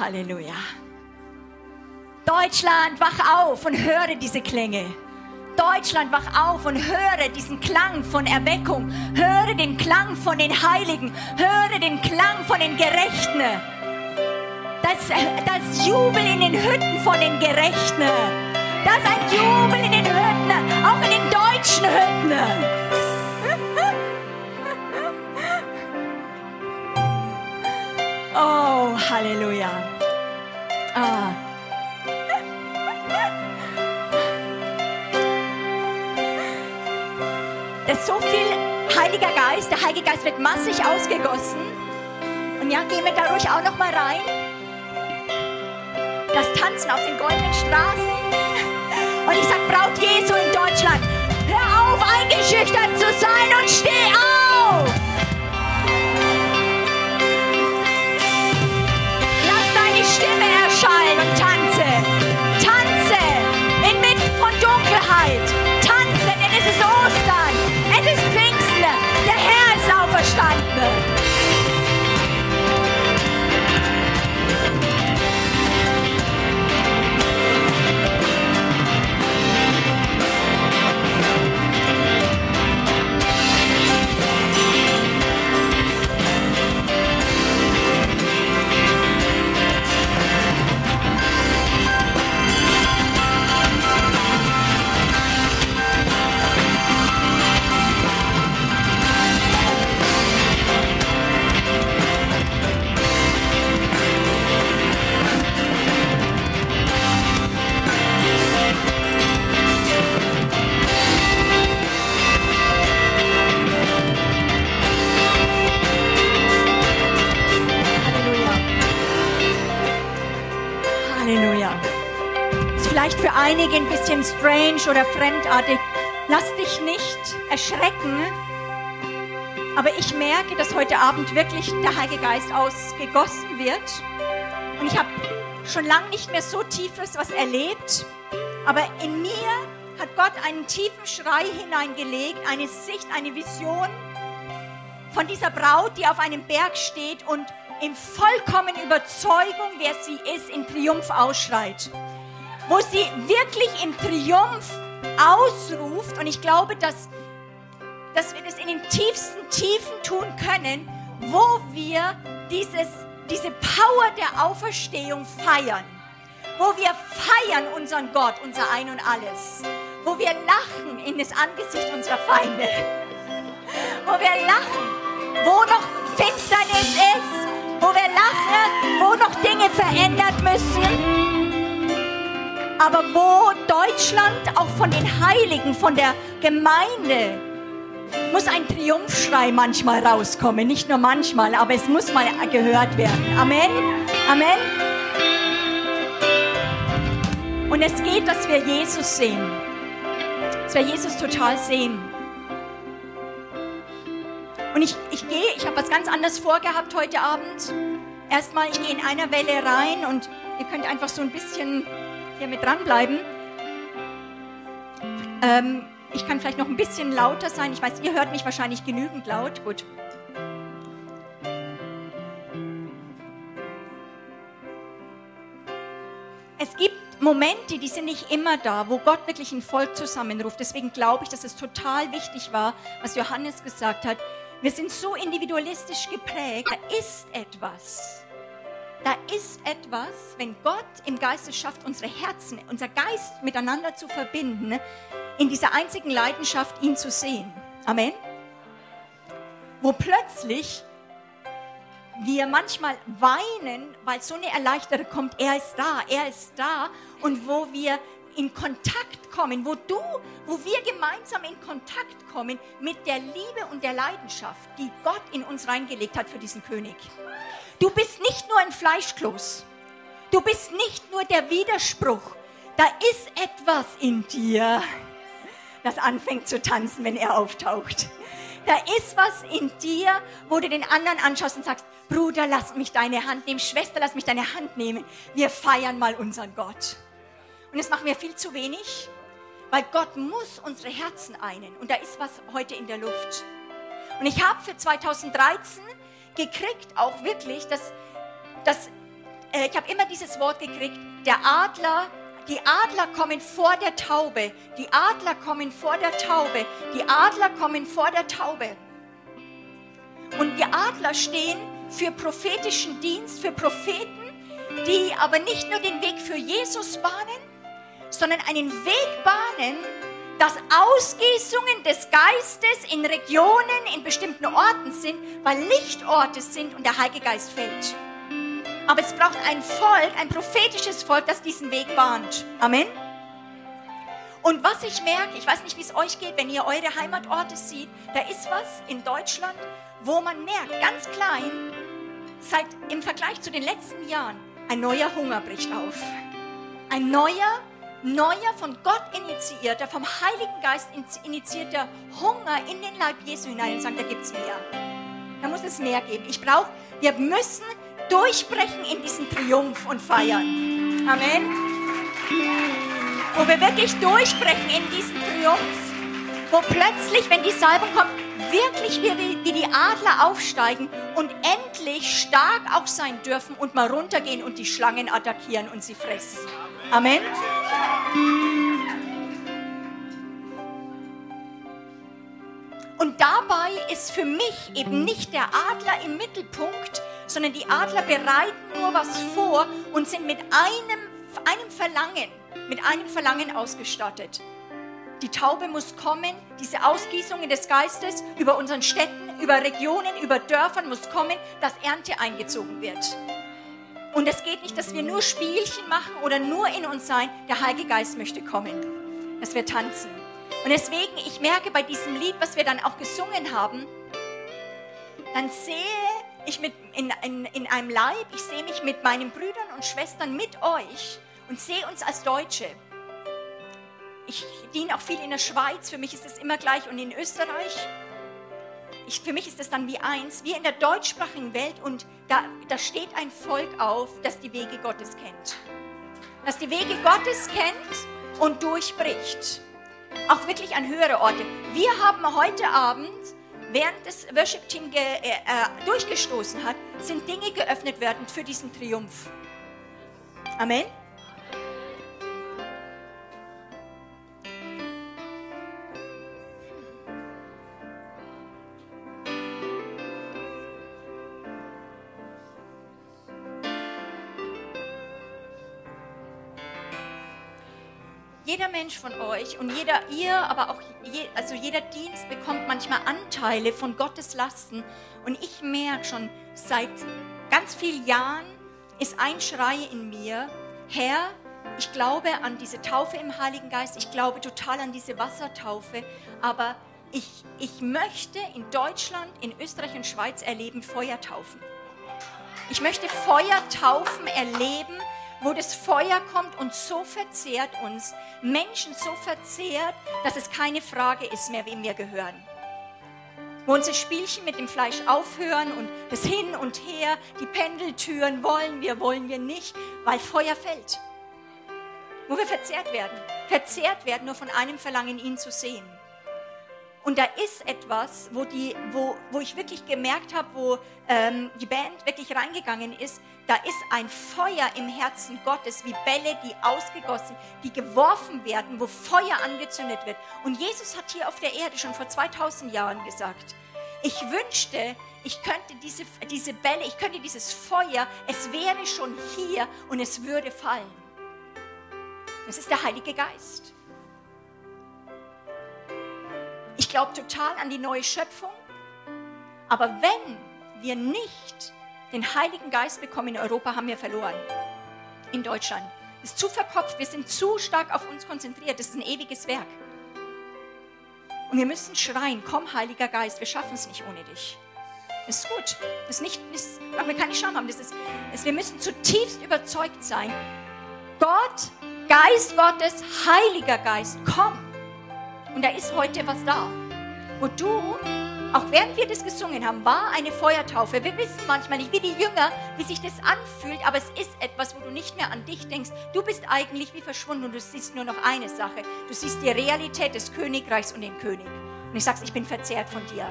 Halleluja. Deutschland, wach auf und höre diese Klänge. Deutschland, wach auf und höre diesen Klang von Erweckung. Höre den Klang von den Heiligen. Höre den Klang von den Gerechten. Das, das Jubel in den Hütten von den Gerechten. Das ein Jubel in den Hütten, auch in den deutschen Hütten. Oh, Halleluja. Ah. Da ist so viel Heiliger Geist. Der Heilige Geist wird massig ausgegossen. Und ja, gehen wir da ruhig auch noch mal rein. Das Tanzen auf den goldenen Straßen. Und ich sag, Braut Jesu in Deutschland, hör auf, eingeschüchtert zu sein und steh auf. Bisschen strange oder fremdartig. Lass dich nicht erschrecken. Aber ich merke, dass heute Abend wirklich der Heilige Geist ausgegossen wird. Und ich habe schon lange nicht mehr so tiefes was erlebt. Aber in mir hat Gott einen tiefen Schrei hineingelegt, eine Sicht, eine Vision von dieser Braut, die auf einem Berg steht und in vollkommenen Überzeugung, wer sie ist, in Triumph ausschreit. Wo sie wirklich im Triumph ausruft. Und ich glaube, dass, dass wir das in den tiefsten Tiefen tun können, wo wir dieses, diese Power der Auferstehung feiern. Wo wir feiern unseren Gott, unser Ein und Alles. Wo wir lachen in das Angesicht unserer Feinde. Wo wir lachen, wo noch Finsternis ist, wo wir lachen, wo noch Dinge verändert müssen. Aber wo Deutschland auch von den Heiligen, von der Gemeinde, muss ein Triumphschrei manchmal rauskommen. Nicht nur manchmal, aber es muss mal gehört werden. Amen. Amen. Und es geht, dass wir Jesus sehen. Dass wir Jesus total sehen. Und ich, ich gehe, ich habe was ganz anderes vorgehabt heute Abend. Erstmal, ich gehe in einer Welle rein und ihr könnt einfach so ein bisschen hier mit dranbleiben. Ähm, ich kann vielleicht noch ein bisschen lauter sein. Ich weiß, ihr hört mich wahrscheinlich genügend laut. Gut. Es gibt Momente, die sind nicht immer da, wo Gott wirklich ein Volk zusammenruft. Deswegen glaube ich, dass es total wichtig war, was Johannes gesagt hat. Wir sind so individualistisch geprägt. Da ist etwas. Da ist etwas, wenn Gott im Geiste schafft, unsere Herzen, unser Geist miteinander zu verbinden, in dieser einzigen Leidenschaft, ihn zu sehen. Amen. Wo plötzlich wir manchmal weinen, weil so eine Erleichterung kommt, er ist da, er ist da. Und wo wir in Kontakt kommen, wo du, wo wir gemeinsam in Kontakt kommen mit der Liebe und der Leidenschaft, die Gott in uns reingelegt hat für diesen König. Du bist nicht nur ein Fleischkloß. Du bist nicht nur der Widerspruch. Da ist etwas in dir, das anfängt zu tanzen, wenn er auftaucht. Da ist was in dir, wo du den anderen anschaust und sagst, Bruder, lass mich deine Hand nehmen, Schwester, lass mich deine Hand nehmen. Wir feiern mal unseren Gott. Und das machen wir viel zu wenig, weil Gott muss unsere Herzen einen. Und da ist was heute in der Luft. Und ich habe für 2013 gekriegt, auch wirklich, dass, dass äh, ich habe immer dieses Wort gekriegt, der Adler, die Adler kommen vor der Taube, die Adler kommen vor der Taube, die Adler kommen vor der Taube. Und die Adler stehen für prophetischen Dienst, für Propheten, die aber nicht nur den Weg für Jesus bahnen, sondern einen Weg bahnen, dass Ausgießungen des Geistes in Regionen, in bestimmten Orten sind, weil Lichtorte sind und der Heilige Geist fällt. Aber es braucht ein Volk, ein prophetisches Volk, das diesen Weg bahnt. Amen. Und was ich merke, ich weiß nicht, wie es euch geht, wenn ihr eure Heimatorte seht, da ist was in Deutschland, wo man merkt, ganz klein, seit im Vergleich zu den letzten Jahren, ein neuer Hunger bricht auf. Ein neuer, neuer von Gott initiierter, vom Heiligen Geist initiierter Hunger in den Leib Jesu hinein und sagen, da gibt es mehr. Da muss es mehr geben. Ich brauche, wir müssen durchbrechen in diesen Triumph und feiern. Amen. Wo wir wirklich durchbrechen in diesen Triumph, wo plötzlich, wenn die Salbung kommt, wirklich die, wie die Adler aufsteigen und endlich stark auch sein dürfen und mal runtergehen und die Schlangen attackieren und sie fressen. Amen. Und dabei ist für mich eben nicht der Adler im Mittelpunkt, sondern die Adler bereiten nur was vor und sind mit einem, einem Verlangen, mit einem Verlangen ausgestattet. Die Taube muss kommen, diese Ausgießungen des Geistes über unseren Städten, über Regionen, über Dörfern muss kommen, dass Ernte eingezogen wird. Und es geht nicht, dass wir nur Spielchen machen oder nur in uns sein. Der Heilige Geist möchte kommen, dass wir tanzen. Und deswegen, ich merke bei diesem Lied, was wir dann auch gesungen haben, dann sehe ich mit in, in, in einem Leib, ich sehe mich mit meinen Brüdern und Schwestern mit euch und sehe uns als Deutsche. Ich diene auch viel in der Schweiz, für mich ist es immer gleich und in Österreich. Ich, für mich ist es dann wie eins, wir in der deutschsprachigen Welt und da, da steht ein Volk auf, das die Wege Gottes kennt. Das die Wege Gottes kennt und durchbricht. Auch wirklich an höhere Orte. Wir haben heute Abend während das Worship-Team äh, äh, durchgestoßen hat, sind Dinge geöffnet werden für diesen Triumph. Amen. Mensch von euch und jeder ihr, aber auch je, also jeder Dienst bekommt manchmal Anteile von Gottes Lasten. Und ich merke schon seit ganz vielen Jahren ist ein Schrei in mir, Herr, ich glaube an diese Taufe im Heiligen Geist, ich glaube total an diese Wassertaufe, aber ich, ich möchte in Deutschland, in Österreich und Schweiz erleben Feuertaufen. Ich möchte Feuertaufen erleben, wo das Feuer kommt und so verzehrt uns, Menschen so verzehrt, dass es keine Frage ist mehr, wem wir gehören. Wo unsere Spielchen mit dem Fleisch aufhören und das Hin und Her, die Pendeltüren wollen wir, wollen wir nicht, weil Feuer fällt. Wo wir verzehrt werden. Verzehrt werden nur von einem Verlangen, ihn zu sehen. Und da ist etwas, wo, die, wo, wo ich wirklich gemerkt habe, wo ähm, die Band wirklich reingegangen ist, da ist ein Feuer im Herzen Gottes, wie Bälle, die ausgegossen, die geworfen werden, wo Feuer angezündet wird. Und Jesus hat hier auf der Erde schon vor 2000 Jahren gesagt, ich wünschte, ich könnte diese, diese Bälle, ich könnte dieses Feuer, es wäre schon hier und es würde fallen. Es ist der Heilige Geist. Glaube total an die neue Schöpfung. Aber wenn wir nicht den Heiligen Geist bekommen in Europa, haben wir verloren. In Deutschland. Ist zu verkopft, wir sind zu stark auf uns konzentriert. Das ist ein ewiges Werk. Und wir müssen schreien, komm Heiliger Geist, wir schaffen es nicht ohne dich. Das ist gut. Ist nicht, das, wir keine Scham haben. Das ist, das, wir müssen zutiefst überzeugt sein. Gott, Geist Gottes, Heiliger Geist, komm. Und da ist heute was da. Wo du, auch während wir das gesungen haben, war eine Feuertaufe. Wir wissen manchmal nicht, wie die Jünger, wie sich das anfühlt, aber es ist etwas, wo du nicht mehr an dich denkst. Du bist eigentlich wie verschwunden und du siehst nur noch eine Sache. Du siehst die Realität des Königreichs und den König. Und ich sag's, ich bin verzehrt von dir.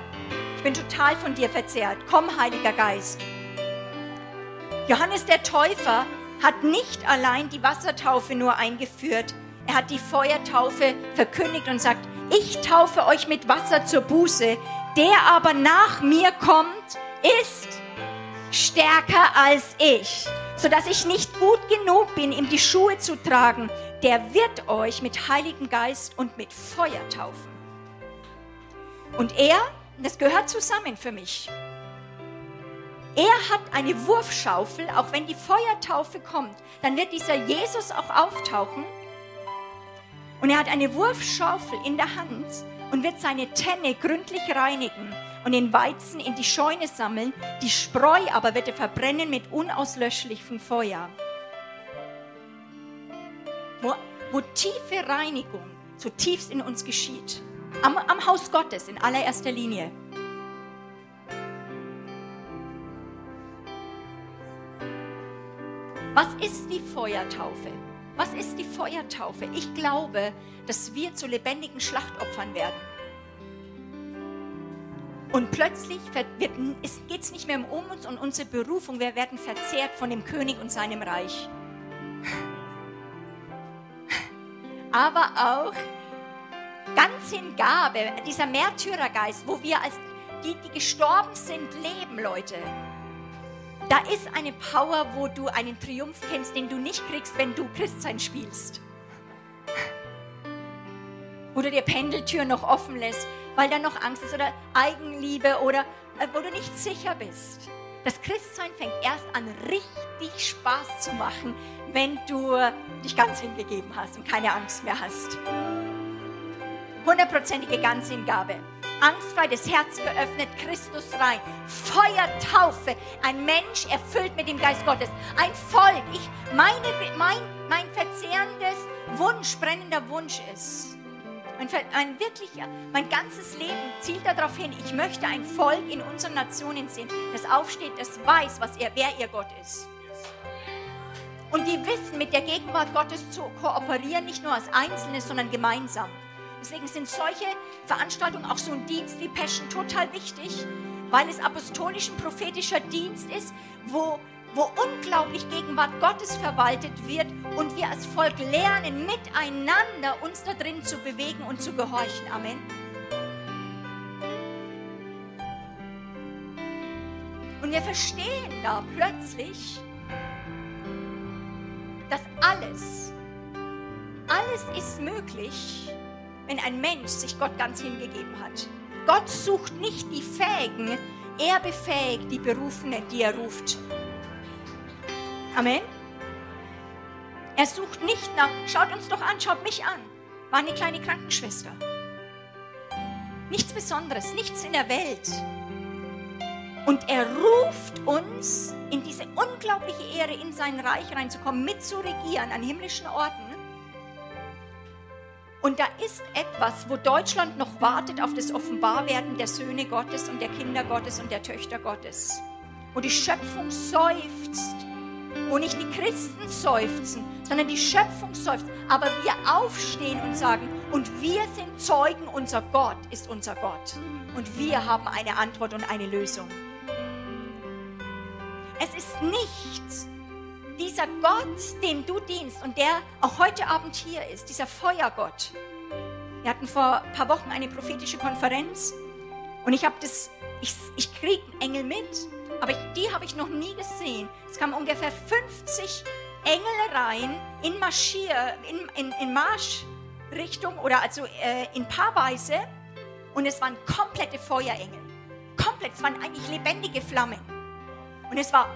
Ich bin total von dir verzehrt. Komm, Heiliger Geist. Johannes der Täufer hat nicht allein die Wassertaufe nur eingeführt, er hat die Feuertaufe verkündigt und sagt, ich taufe euch mit Wasser zur Buße, der aber nach mir kommt, ist stärker als ich, sodass ich nicht gut genug bin, ihm die Schuhe zu tragen. Der wird euch mit Heiligen Geist und mit Feuer taufen. Und er, das gehört zusammen für mich, er hat eine Wurfschaufel, auch wenn die Feuertaufe kommt, dann wird dieser Jesus auch auftauchen. Und er hat eine Wurfschaufel in der Hand und wird seine Tenne gründlich reinigen und den Weizen in die Scheune sammeln. Die Spreu aber wird er verbrennen mit unauslöschlichem Feuer. Wo, wo tiefe Reinigung zutiefst in uns geschieht. Am, am Haus Gottes in allererster Linie. Was ist die Feuertaufe? Was ist die Feuertaufe? Ich glaube, dass wir zu lebendigen Schlachtopfern werden. Und plötzlich geht es nicht mehr um uns und unsere Berufung. Wir werden verzehrt von dem König und seinem Reich. Aber auch ganz in Gabe, dieser Märtyrergeist, wo wir als die, die gestorben sind, leben, Leute. Da ist eine Power, wo du einen Triumph kennst, den du nicht kriegst, wenn du Christsein spielst. Du dir Pendeltüren noch offen lässt, weil da noch Angst ist oder Eigenliebe oder äh, wo du nicht sicher bist. Das Christsein fängt erst an, richtig Spaß zu machen, wenn du dich ganz hingegeben hast und keine Angst mehr hast. Hundertprozentige Ganzhingabe angstfrei das Herz geöffnet, Christus rein. Feuertaufe, ein Mensch erfüllt mit dem Geist Gottes. Ein Volk. Ich, meine, mein, mein verzehrendes Wunsch, brennender Wunsch ist, ein, ein wirklicher, mein ganzes Leben zielt darauf hin, ich möchte ein Volk in unseren Nationen sehen, das aufsteht, das weiß, was er, wer ihr Gott ist. Und die wissen, mit der Gegenwart Gottes zu kooperieren, nicht nur als Einzelne, sondern gemeinsam. Deswegen sind solche Veranstaltungen, auch so ein Dienst wie Passion, total wichtig, weil es apostolisch und prophetischer Dienst ist, wo, wo unglaublich Gegenwart Gottes verwaltet wird und wir als Volk lernen, miteinander uns da drin zu bewegen und zu gehorchen. Amen. Und wir verstehen da plötzlich, dass alles, alles ist möglich, wenn ein Mensch sich Gott ganz hingegeben hat. Gott sucht nicht die Fähigen, er befähigt die Berufenen, die er ruft. Amen. Er sucht nicht nach, schaut uns doch an, schaut mich an, war eine kleine Krankenschwester. Nichts Besonderes, nichts in der Welt. Und er ruft uns in diese unglaubliche Ehre, in sein Reich reinzukommen, mitzuregieren an himmlischen Orten. Und da ist etwas, wo Deutschland noch wartet auf das Offenbarwerden der Söhne Gottes und der Kinder Gottes und der Töchter Gottes. Wo die Schöpfung seufzt. Wo nicht die Christen seufzen, sondern die Schöpfung seufzt. Aber wir aufstehen und sagen, und wir sind Zeugen, unser Gott ist unser Gott. Und wir haben eine Antwort und eine Lösung. Es ist nichts dieser Gott, dem du dienst und der auch heute Abend hier ist, dieser Feuergott. Wir hatten vor ein paar Wochen eine prophetische Konferenz und ich habe das, ich, ich kriege Engel mit, aber ich, die habe ich noch nie gesehen. Es kamen ungefähr 50 Engel rein in Marschier, in, in, in Marschrichtung oder also äh, in Paarweise und es waren komplette Feuerengel. Komplett, es waren eigentlich lebendige Flammen. Und es war,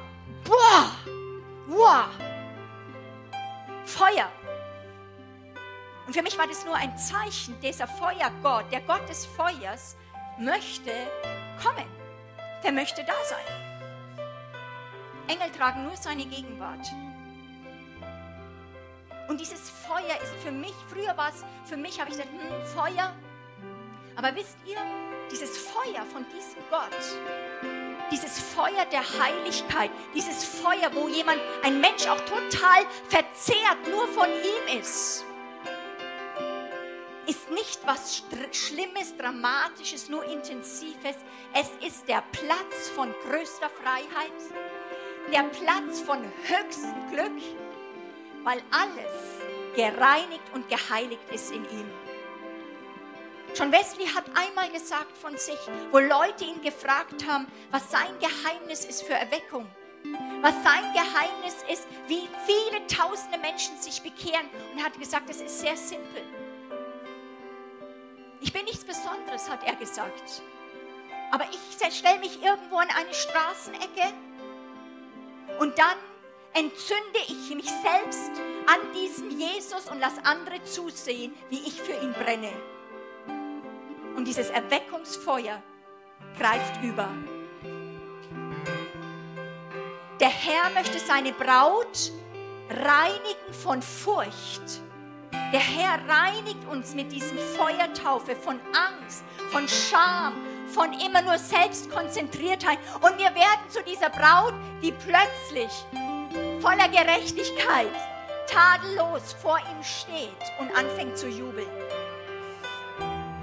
boah, Wow! Feuer. Und für mich war das nur ein Zeichen, dieser Feuergott, der Gott des Feuers, möchte kommen. Der möchte da sein. Engel tragen nur seine Gegenwart. Und dieses Feuer ist für mich, früher war es, für mich habe ich gesagt, hm, Feuer. Aber wisst ihr, dieses Feuer von diesem Gott, dieses Feuer der Heiligkeit, dieses Feuer, wo jemand, ein Mensch auch total verzehrt nur von ihm ist, ist nicht was Schlimmes, Dramatisches, nur Intensives. Es ist der Platz von größter Freiheit, der Platz von höchstem Glück, weil alles gereinigt und geheiligt ist in ihm. John Wesley hat einmal gesagt von sich, wo Leute ihn gefragt haben, was sein Geheimnis ist für Erweckung, was sein Geheimnis ist, wie viele tausende Menschen sich bekehren. Und er hat gesagt, es ist sehr simpel. Ich bin nichts Besonderes, hat er gesagt. Aber ich stelle mich irgendwo an eine Straßenecke und dann entzünde ich mich selbst an diesem Jesus und lasse andere zusehen, wie ich für ihn brenne. Und dieses Erweckungsfeuer greift über. Der Herr möchte seine Braut reinigen von Furcht. Der Herr reinigt uns mit diesem Feuertaufe von Angst, von Scham, von immer nur Selbstkonzentriertheit. Und wir werden zu dieser Braut, die plötzlich voller Gerechtigkeit, tadellos vor ihm steht und anfängt zu jubeln.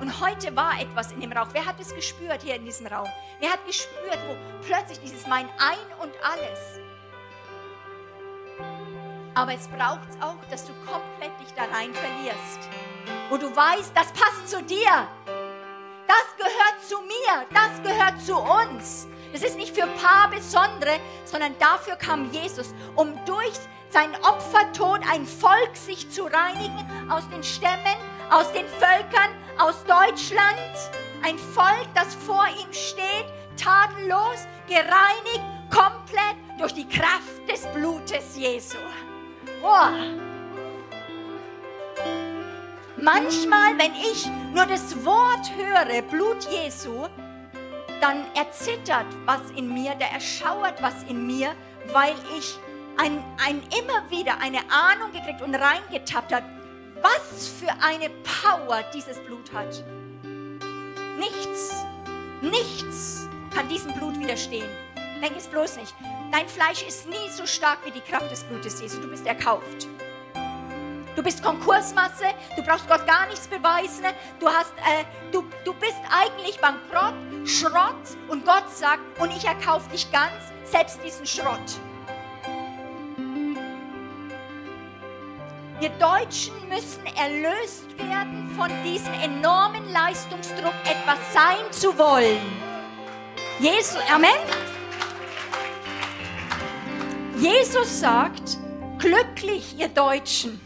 Und heute war etwas in dem Rauch. Wer hat es gespürt hier in diesem Raum? Wer hat gespürt, wo plötzlich dieses Mein Ein und Alles. Aber es braucht auch, dass du komplett dich da rein verlierst. Wo du weißt, das passt zu dir. Das gehört zu mir. Das gehört zu uns. Das ist nicht für paar Besondere, sondern dafür kam Jesus, um durch seinen Opfertod ein Volk sich zu reinigen aus den Stämmen, aus den Völkern, aus Deutschland. Ein Volk, das vor ihm steht, tadellos, gereinigt, komplett durch die Kraft des Blutes Jesu. Boah. Manchmal, wenn ich nur das Wort höre, Blut Jesu, dann erzittert was in mir, da erschauert was in mir, weil ich ein, ein immer wieder eine Ahnung gekriegt und reingetappt habe, was für eine Power dieses Blut hat. Nichts, nichts kann diesem Blut widerstehen. Denk es bloß nicht. Dein Fleisch ist nie so stark wie die Kraft des Blutes Jesu. Du bist erkauft. Du bist Konkursmasse, du brauchst Gott gar nichts beweisen. Du, hast, äh, du, du bist eigentlich bankrott, Schrott und Gott sagt, und ich erkaufe dich ganz, selbst diesen Schrott. Wir Deutschen müssen erlöst werden von diesem enormen Leistungsdruck, etwas sein zu wollen. Jesus, Amen. Jesus sagt, glücklich ihr Deutschen,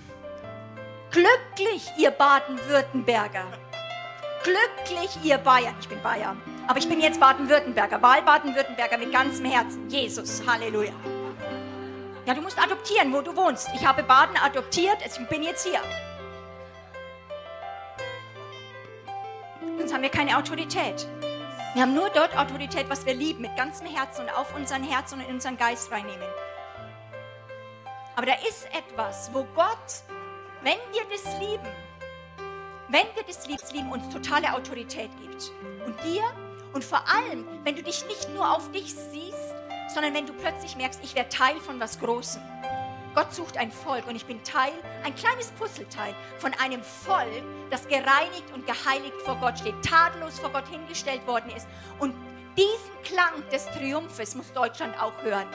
glücklich ihr Baden-Württemberger, glücklich ihr Bayern. Ich bin Bayern, aber ich bin jetzt Baden-Württemberger, Wahl-Baden-Württemberger mit ganzem Herzen. Jesus, Halleluja. Ja, du musst adoptieren, wo du wohnst. Ich habe Baden adoptiert, ich bin jetzt hier. Sonst haben wir keine Autorität. Wir haben nur dort Autorität, was wir lieben, mit ganzem Herzen und auf unseren Herz und in unseren Geist reinnehmen. Aber da ist etwas, wo Gott, wenn wir das lieben, wenn wir das lieben, uns totale Autorität gibt. Und dir und vor allem, wenn du dich nicht nur auf dich siehst, sondern wenn du plötzlich merkst, ich werde Teil von was Großem. Gott sucht ein Volk und ich bin Teil, ein kleines Puzzleteil von einem Volk, das gereinigt und geheiligt vor Gott steht, tadellos vor Gott hingestellt worden ist. Und diesen Klang des Triumphes muss Deutschland auch hören.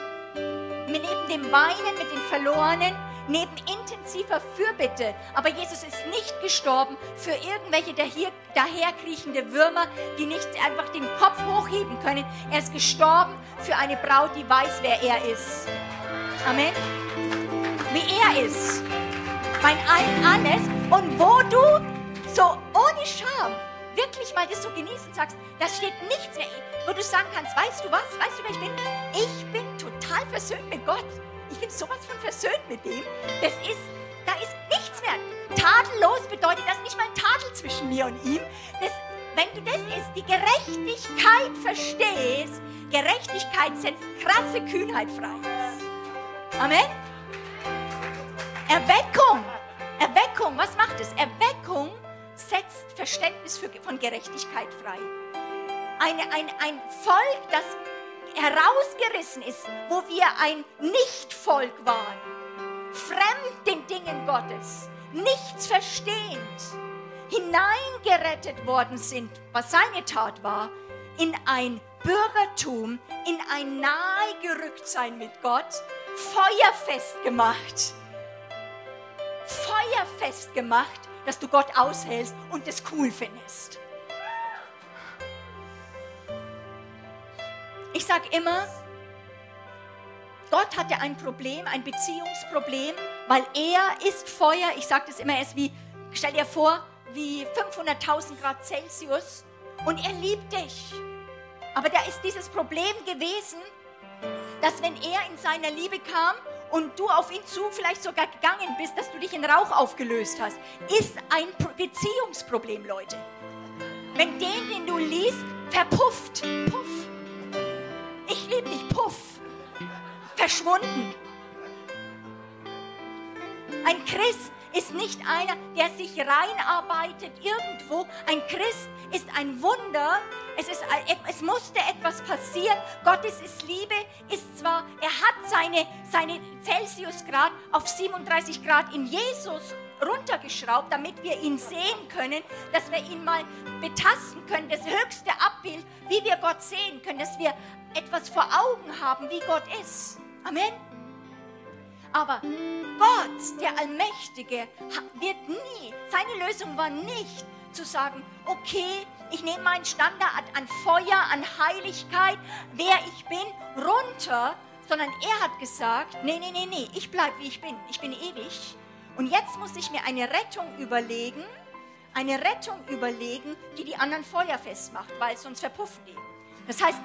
Neben dem Weinen mit den Verlorenen, neben intensiver Fürbitte. Aber Jesus ist nicht gestorben für irgendwelche daher, daherkriechende Würmer, die nicht einfach den Kopf hochheben können. Er ist gestorben für eine Braut, die weiß, wer er ist. Amen. Wie er ist. Mein Ein alles. Und wo du so ohne Scham wirklich mal das so genießen sagst, da steht nichts mehr, wo du sagen kannst, weißt du was, weißt du wer ich bin? Ich bin total versöhnt mit Gott. Ich bin sowas von versöhnt mit dem. Das ist, da ist nichts mehr. Tadellos bedeutet das nicht mal ein Tadel zwischen mir und ihm. Das, wenn du das ist, die Gerechtigkeit verstehst, Gerechtigkeit setzt krasse Kühnheit frei. Amen. Erweckung. Erweckung, was macht es? Erweckung setzt Verständnis für, von Gerechtigkeit frei. Eine, ein, ein Volk, das herausgerissen ist, wo wir ein Nichtvolk waren, fremd den Dingen Gottes, nichts verstehend, hineingerettet worden sind, was seine Tat war, in ein Bürgertum in ein Nahegerücktsein mit Gott feuerfest gemacht. Feuerfest gemacht, dass du Gott aushältst und es cool findest. Ich sage immer, Gott hatte ein Problem, ein Beziehungsproblem, weil er ist Feuer. Ich sage das immer, er ist wie, stell dir vor, wie 500.000 Grad Celsius und er liebt dich. Aber da ist dieses Problem gewesen, dass wenn er in seiner Liebe kam und du auf ihn zu vielleicht sogar gegangen bist, dass du dich in Rauch aufgelöst hast, ist ein Beziehungsproblem, Leute. Wenn den, den du liest, verpufft, puff. Ich liebe dich, puff. Verschwunden. Ein Christ ist nicht einer, der sich reinarbeitet irgendwo. Ein Christ ist ein Wunder. Es, ist, es musste etwas passieren. Gottes ist Liebe, ist zwar, er hat seine, seine Celsiusgrad auf 37 Grad in Jesus runtergeschraubt, damit wir ihn sehen können, dass wir ihn mal betasten können, das höchste Abbild, wie wir Gott sehen können, dass wir etwas vor Augen haben, wie Gott ist. Amen. Aber Gott, der Allmächtige, wird nie, seine Lösung war nicht zu sagen, okay, ich nehme meinen Standard an Feuer, an Heiligkeit, wer ich bin, runter, sondern er hat gesagt, nee, nee, nee, nee, ich bleibe wie ich bin, ich bin ewig. Und jetzt muss ich mir eine Rettung überlegen, eine Rettung überlegen, die die anderen feuerfest macht, weil sonst verpuffen die. Das heißt,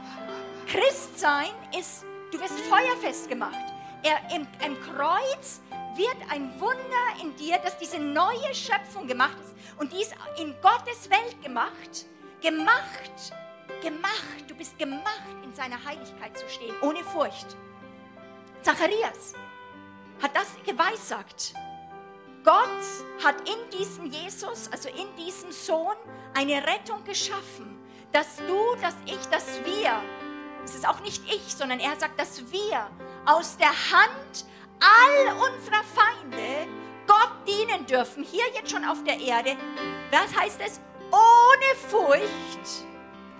Christsein ist, du wirst feuerfest gemacht er, im, im Kreuz wird ein Wunder in dir, dass diese neue Schöpfung gemacht ist. Und die ist in Gottes Welt gemacht. Gemacht. Gemacht. Du bist gemacht, in seiner Heiligkeit zu stehen, ohne Furcht. Zacharias hat das geweissagt. Gott hat in diesem Jesus, also in diesem Sohn, eine Rettung geschaffen, dass du, dass ich, dass wir, es ist auch nicht ich, sondern er sagt, dass wir aus der Hand all unserer Feinde Gott dienen dürfen, hier jetzt schon auf der Erde. Was heißt es? Ohne Furcht,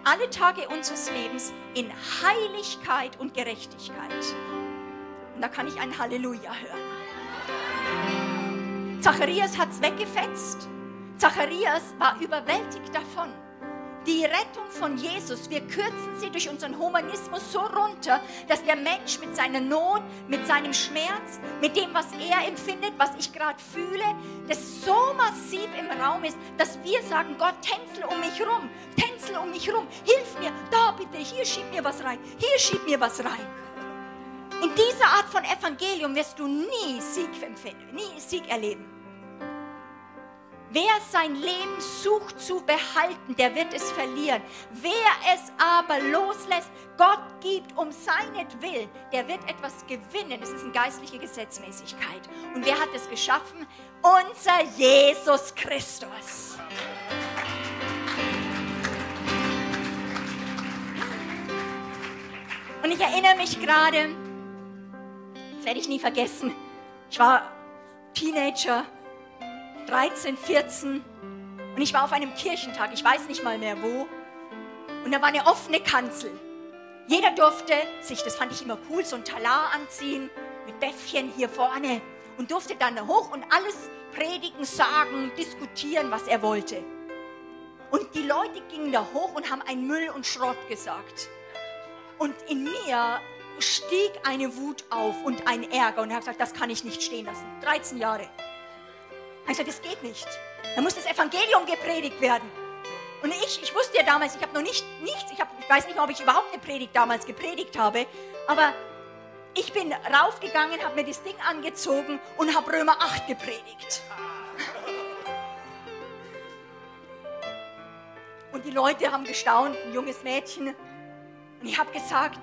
alle Tage unseres Lebens in Heiligkeit und Gerechtigkeit. Und da kann ich ein Halleluja hören. Zacharias hat es weggefetzt. Zacharias war überwältigt davon die Rettung von Jesus, wir kürzen sie durch unseren Humanismus so runter, dass der Mensch mit seiner Not, mit seinem Schmerz, mit dem, was er empfindet, was ich gerade fühle, das so massiv im Raum ist, dass wir sagen, Gott, tänzel um mich rum, tänzel um mich rum, hilf mir, da bitte, hier schieb mir was rein, hier schieb mir was rein. In dieser Art von Evangelium wirst du nie Sieg empfinden, nie Sieg erleben. Wer sein Leben sucht zu behalten, der wird es verlieren. Wer es aber loslässt, Gott gibt um seinetwillen, der wird etwas gewinnen. Es ist eine geistliche Gesetzmäßigkeit. Und wer hat es geschaffen? Unser Jesus Christus. Und ich erinnere mich gerade, das werde ich nie vergessen, ich war Teenager 13, 14 und ich war auf einem Kirchentag, ich weiß nicht mal mehr wo. Und da war eine offene Kanzel. Jeder durfte sich, das fand ich immer cool, so ein Talar anziehen mit Bäffchen hier vorne und durfte dann da hoch und alles predigen, sagen, diskutieren, was er wollte. Und die Leute gingen da hoch und haben ein Müll und Schrott gesagt. Und in mir stieg eine Wut auf und ein Ärger und er hat gesagt, das kann ich nicht stehen lassen. 13 Jahre. Sagte, das geht nicht. Da muss das Evangelium gepredigt werden. Und ich, ich wusste ja damals, ich habe noch nicht nichts, ich, hab, ich weiß nicht, ob ich überhaupt eine Predigt damals gepredigt habe, aber ich bin raufgegangen, habe mir das Ding angezogen und habe Römer 8 gepredigt. Und die Leute haben gestaunt, ein junges Mädchen. Und ich habe gesagt,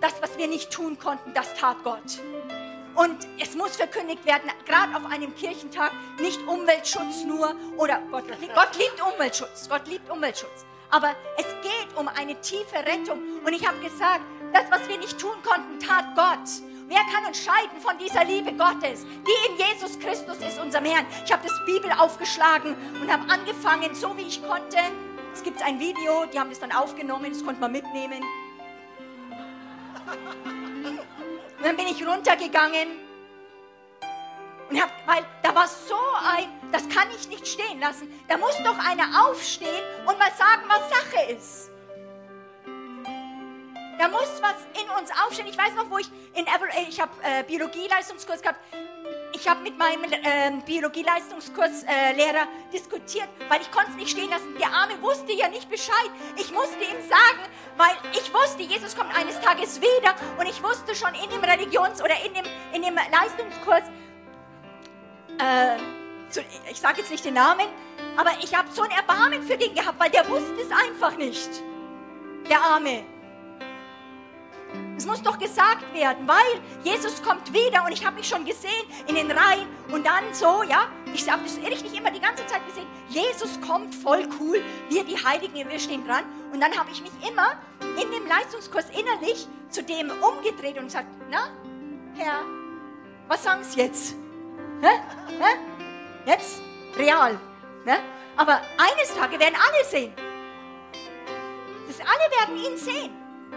das, was wir nicht tun konnten, das tat Gott. Und es muss verkündigt werden, gerade auf einem Kirchentag, nicht Umweltschutz nur oder Gott, Gott liebt Umweltschutz, Gott liebt Umweltschutz. Aber es geht um eine tiefe Rettung. Und ich habe gesagt, das, was wir nicht tun konnten, tat Gott. Wer kann uns scheiden von dieser Liebe Gottes, die in Jesus Christus ist, unserem Herrn? Ich habe das Bibel aufgeschlagen und habe angefangen, so wie ich konnte, Es gibt ein Video, die haben das dann aufgenommen, das konnte man mitnehmen. Und dann bin ich runtergegangen und hab, weil da war so ein, das kann ich nicht stehen lassen. Da muss doch einer aufstehen und mal sagen, was Sache ist. Da muss was in uns aufstehen. Ich weiß noch, wo ich in Ever ich habe äh, Biologieleistungskurs gehabt. Ich habe mit meinem äh, Biologieleistungskurslehrer äh, diskutiert, weil ich konnte es nicht stehen lassen. Der Arme wusste ja nicht Bescheid. Ich musste ihm sagen, weil ich wusste, Jesus kommt eines Tages wieder und ich wusste schon in dem Religions- oder in dem, in dem Leistungskurs, äh, ich sage jetzt nicht den Namen, aber ich habe so ein Erbarmen für den gehabt, weil der wusste es einfach nicht. Der Arme. Es muss doch gesagt werden, weil Jesus kommt wieder und ich habe mich schon gesehen in den Reihen und dann so, ja, ich habe das richtig immer die ganze Zeit gesehen, Jesus kommt voll cool, wir die Heiligen, wir stehen dran und dann habe ich mich immer in dem Leistungskurs innerlich zu dem umgedreht und gesagt, na, Herr, was sagen Sie jetzt? Hä? Hä? Jetzt? Real. Ne? Aber eines Tages werden alle sehen. Das alle werden ihn sehen.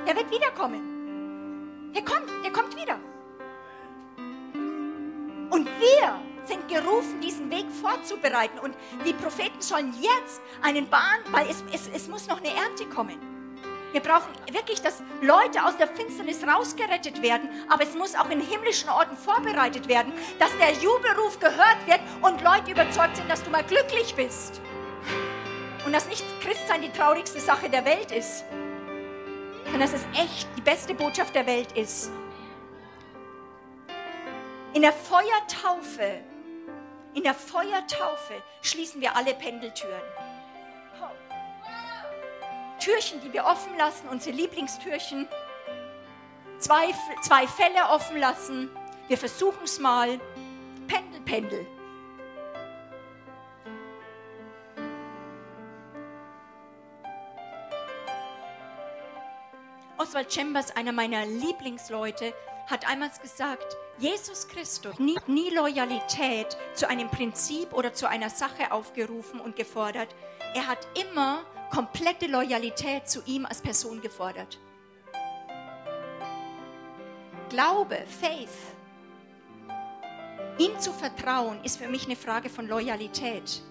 Er wird wiederkommen. Der kommt, der kommt wieder. Und wir sind gerufen, diesen Weg vorzubereiten. Und die Propheten sollen jetzt einen Bahn, weil es, es, es muss noch eine Ernte kommen. Wir brauchen wirklich, dass Leute aus der Finsternis rausgerettet werden, aber es muss auch in himmlischen Orten vorbereitet werden, dass der Jubelruf gehört wird und Leute überzeugt sind, dass du mal glücklich bist. Und dass nicht Christsein die traurigste Sache der Welt ist sondern dass es echt die beste Botschaft der Welt ist. In der Feuertaufe, in der Feuertaufe schließen wir alle Pendeltüren. Türchen, die wir offen lassen, unsere Lieblingstürchen. Zwei, zwei Fälle offen lassen. Wir versuchen es mal. Pendel, Pendel. Oswald Chambers, einer meiner Lieblingsleute, hat einmal gesagt, Jesus Christus nie, nie Loyalität zu einem Prinzip oder zu einer Sache aufgerufen und gefordert. Er hat immer komplette Loyalität zu ihm als Person gefordert. Glaube, Faith, ihm zu vertrauen, ist für mich eine Frage von Loyalität.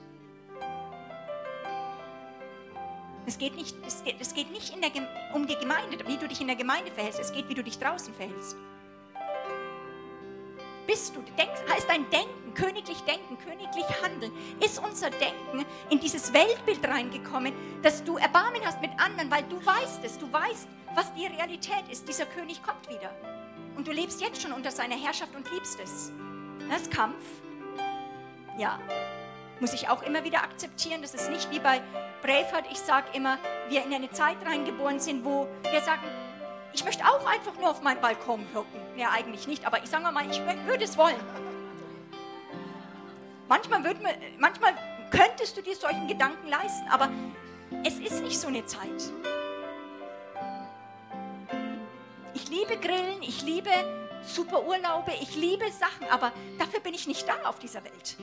Es geht nicht, es geht, es geht nicht der, um die Gemeinde, wie du dich in der Gemeinde verhältst. Es geht, wie du dich draußen verhältst. Bist du, denkst, heißt dein Denken, königlich denken, königlich handeln, ist unser Denken in dieses Weltbild reingekommen, dass du Erbarmen hast mit anderen, weil du weißt es, du weißt, was die Realität ist. Dieser König kommt wieder. Und du lebst jetzt schon unter seiner Herrschaft und liebst es. Das ist Kampf. Ja, muss ich auch immer wieder akzeptieren. Das ist nicht wie bei Braveheart. Ich sage immer, wir in eine Zeit reingeboren sind, wo wir sagen, ich möchte auch einfach nur auf meinen Balkon hocken. Ja, eigentlich nicht, aber ich sage mal, ich würde es wollen. Manchmal, man, manchmal könntest du dir solchen Gedanken leisten, aber es ist nicht so eine Zeit. Ich liebe Grillen, ich liebe super Urlaube, ich liebe Sachen, aber dafür bin ich nicht da auf dieser Welt.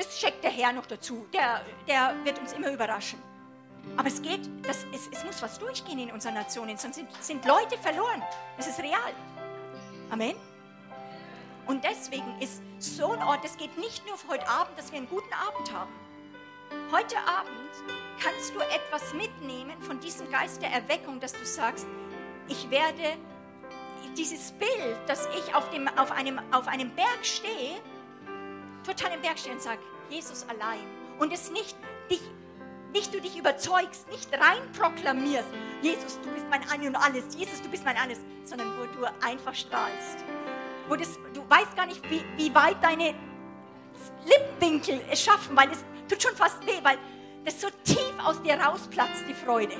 Das checkt der Herr noch dazu. Der, der wird uns immer überraschen. Aber es geht, das, es, es muss was durchgehen in unserer Nation, sonst sind, sind Leute verloren. Das ist real. Amen. Und deswegen ist so ein Ort, es geht nicht nur für heute Abend, dass wir einen guten Abend haben. Heute Abend kannst du etwas mitnehmen von diesem Geist der Erweckung, dass du sagst, ich werde dieses Bild, dass ich auf, dem, auf, einem, auf einem Berg stehe total im Berg stehen und sag, Jesus allein. Und es nicht dich, nicht du dich überzeugst, nicht rein proklamierst, Jesus, du bist mein Ein und Alles, Jesus, du bist mein Alles, sondern wo du einfach strahlst. Wo das, du weißt gar nicht, wie, wie weit deine Lippenwinkel es schaffen, weil es tut schon fast weh, weil das so tief aus dir rausplatzt, die Freude.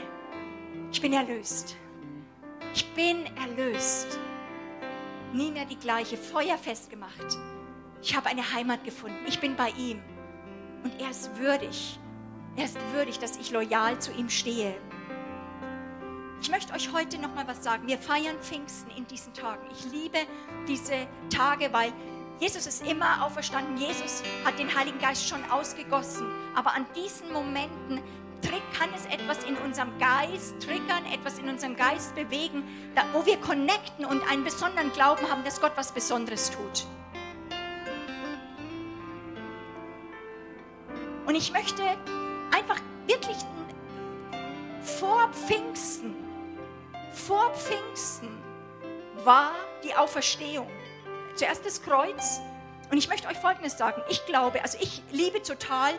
Ich bin erlöst. Ich bin erlöst. Nie mehr die gleiche, feuerfest gemacht. Ich habe eine Heimat gefunden. Ich bin bei ihm. Und er ist würdig. Er ist würdig, dass ich loyal zu ihm stehe. Ich möchte euch heute noch mal was sagen. Wir feiern Pfingsten in diesen Tagen. Ich liebe diese Tage, weil Jesus ist immer auferstanden. Jesus hat den Heiligen Geist schon ausgegossen. Aber an diesen Momenten kann es etwas in unserem Geist triggern, etwas in unserem Geist bewegen, wo wir connecten und einen besonderen Glauben haben, dass Gott was Besonderes tut. Und ich möchte einfach wirklich vor Pfingsten, vor Pfingsten war die Auferstehung. Zuerst das Kreuz. Und ich möchte euch Folgendes sagen. Ich glaube, also ich liebe total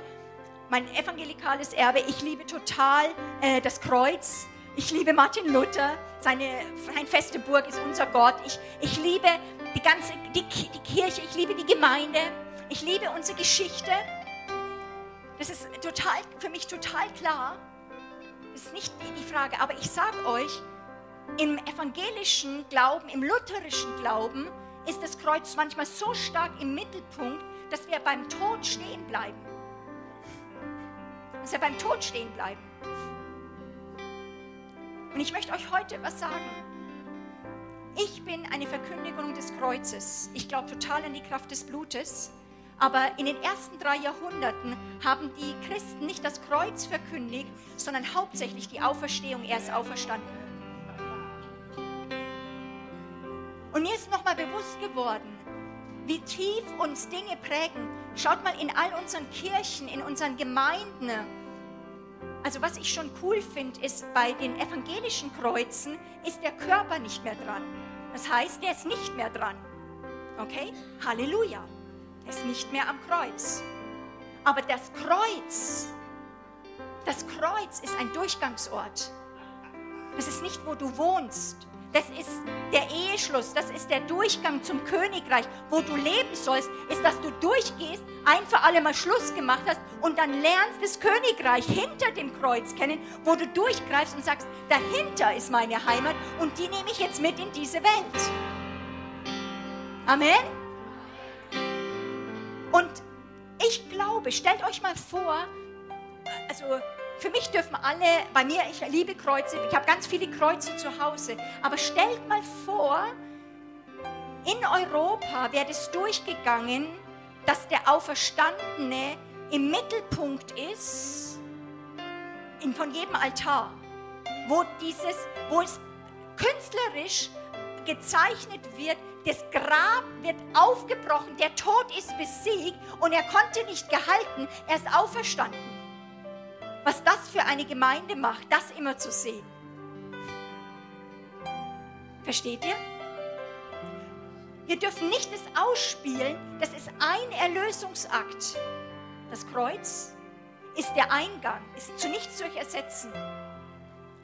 mein evangelikales Erbe. Ich liebe total äh, das Kreuz. Ich liebe Martin Luther. Seine, seine feste Burg ist unser Gott. Ich, ich liebe die ganze die, die Kirche. Ich liebe die Gemeinde. Ich liebe unsere Geschichte. Das ist total, für mich total klar. Das ist nicht die Frage. Aber ich sage euch, im evangelischen Glauben, im lutherischen Glauben, ist das Kreuz manchmal so stark im Mittelpunkt, dass wir beim Tod stehen bleiben. Dass wir beim Tod stehen bleiben. Und ich möchte euch heute was sagen. Ich bin eine Verkündigung des Kreuzes. Ich glaube total an die Kraft des Blutes. Aber in den ersten drei Jahrhunderten haben die Christen nicht das Kreuz verkündigt, sondern hauptsächlich die Auferstehung. Er ist auferstanden. Und mir ist nochmal bewusst geworden, wie tief uns Dinge prägen. Schaut mal in all unseren Kirchen, in unseren Gemeinden. Also was ich schon cool finde, ist bei den evangelischen Kreuzen ist der Körper nicht mehr dran. Das heißt, der ist nicht mehr dran. Okay? Halleluja ist nicht mehr am Kreuz. Aber das Kreuz, das Kreuz ist ein Durchgangsort. Das ist nicht, wo du wohnst. Das ist der Eheschluss, das ist der Durchgang zum Königreich. Wo du leben sollst, ist, dass du durchgehst, ein für alle Mal Schluss gemacht hast und dann lernst das Königreich hinter dem Kreuz kennen, wo du durchgreifst und sagst, dahinter ist meine Heimat und die nehme ich jetzt mit in diese Welt. Amen. Und ich glaube, stellt euch mal vor, also für mich dürfen alle, bei mir, ich liebe Kreuze, ich habe ganz viele Kreuze zu Hause, aber stellt mal vor, in Europa wäre es durchgegangen, dass der Auferstandene im Mittelpunkt ist in, von jedem Altar, wo, dieses, wo es künstlerisch gezeichnet wird, das Grab wird aufgebrochen, der Tod ist besiegt und er konnte nicht gehalten, er ist auferstanden. Was das für eine Gemeinde macht, das immer zu sehen. Versteht ihr? Wir dürfen nicht das ausspielen, das ist ein Erlösungsakt. Das Kreuz ist der Eingang, ist zu nichts zu ersetzen.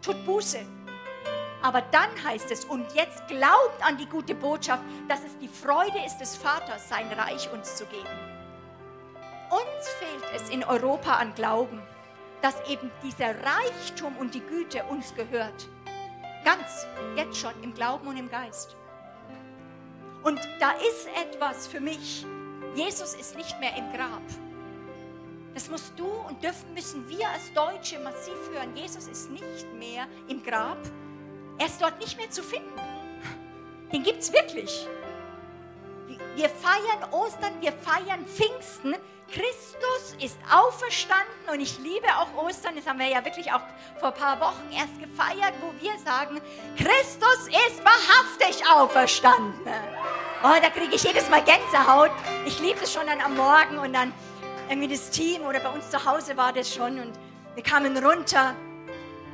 Tut Buße, aber dann heißt es, und jetzt glaubt an die gute Botschaft, dass es die Freude ist des Vaters, sein Reich uns zu geben. Uns fehlt es in Europa an Glauben, dass eben dieser Reichtum und die Güte uns gehört. Ganz, jetzt schon, im Glauben und im Geist. Und da ist etwas für mich. Jesus ist nicht mehr im Grab. Das musst du und dürfen müssen wir als Deutsche massiv hören. Jesus ist nicht mehr im Grab, er ist dort nicht mehr zu finden. Den gibt es wirklich. Wir feiern Ostern, wir feiern Pfingsten. Christus ist auferstanden und ich liebe auch Ostern. Das haben wir ja wirklich auch vor ein paar Wochen erst gefeiert, wo wir sagen, Christus ist wahrhaftig auferstanden. Oh, da kriege ich jedes Mal Gänsehaut. Ich liebe es schon dann am Morgen und dann irgendwie das Team oder bei uns zu Hause war das schon und wir kamen runter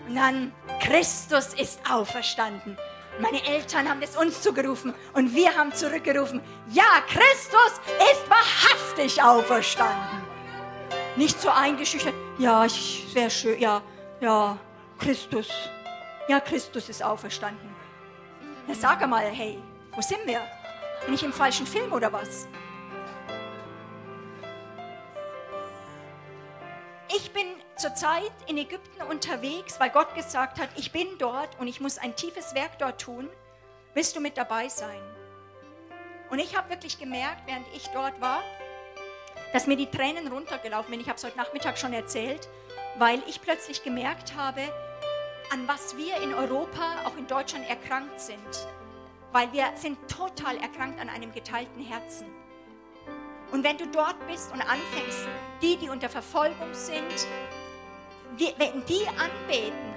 und dann, Christus ist auferstanden. Meine Eltern haben es uns zugerufen und wir haben zurückgerufen, ja, Christus ist wahrhaftig auferstanden. Nicht so eingeschüchtert, ja, ich wäre schön, ja, ja, Christus, ja, Christus ist auferstanden. Ja, sag einmal, hey, wo sind wir? Bin ich im falschen Film oder was? Ich bin zurzeit in Ägypten unterwegs, weil Gott gesagt hat, ich bin dort und ich muss ein tiefes Werk dort tun. Willst du mit dabei sein? Und ich habe wirklich gemerkt, während ich dort war, dass mir die Tränen runtergelaufen sind. Ich habe es heute Nachmittag schon erzählt, weil ich plötzlich gemerkt habe, an was wir in Europa, auch in Deutschland erkrankt sind. Weil wir sind total erkrankt an einem geteilten Herzen. Und wenn du dort bist und anfängst, die, die unter Verfolgung sind, wenn die anbeten,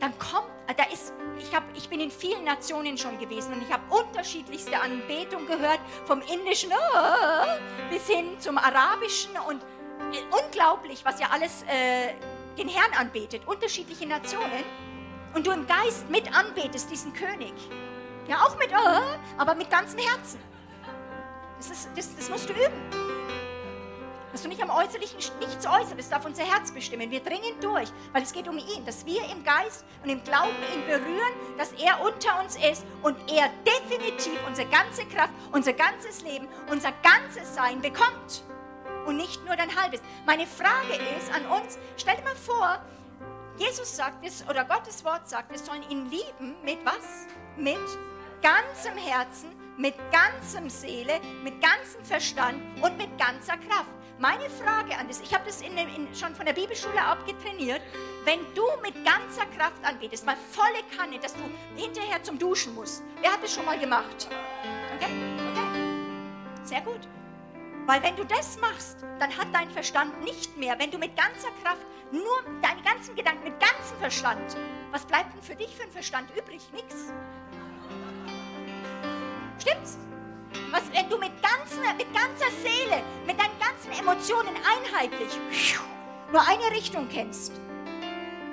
dann kommt, da ist, ich, hab, ich bin in vielen Nationen schon gewesen und ich habe unterschiedlichste Anbetung gehört, vom indischen oh, bis hin zum arabischen und äh, unglaublich, was ja alles äh, den Herrn anbetet, unterschiedliche Nationen und du im Geist mit anbetest diesen König. Ja, auch mit, aber mit ganzem Herzen. Das, ist, das, das musst du üben. Dass du nicht am Äußerlichen nichts Äußeres darf unser Herz bestimmen. Wir dringen durch, weil es geht um ihn, dass wir im Geist und im Glauben ihn berühren, dass er unter uns ist und er definitiv unsere ganze Kraft, unser ganzes Leben, unser ganzes Sein bekommt. Und nicht nur dein halbes. Meine Frage ist an uns, stell dir mal vor, Jesus sagt es, oder Gottes Wort sagt, wir sollen ihn lieben mit was? Mit ganzem Herzen, mit ganzem Seele, mit ganzem Verstand und mit ganzer Kraft. Meine Frage an dich, ich habe das in, in, schon von der Bibelschule abgetrainiert, wenn du mit ganzer Kraft anbetest, mal volle Kanne, dass du hinterher zum Duschen musst. Wer hat das schon mal gemacht? Okay? Okay? Sehr gut. Weil wenn du das machst, dann hat dein Verstand nicht mehr, wenn du mit ganzer Kraft nur deine ganzen Gedanken, mit ganzem Verstand, was bleibt denn für dich für einen Verstand übrig? Nichts. Stimmt's? Was, wenn du mit, ganzen, mit ganzer Seele, mit deinen ganzen Emotionen einheitlich nur eine Richtung kennst,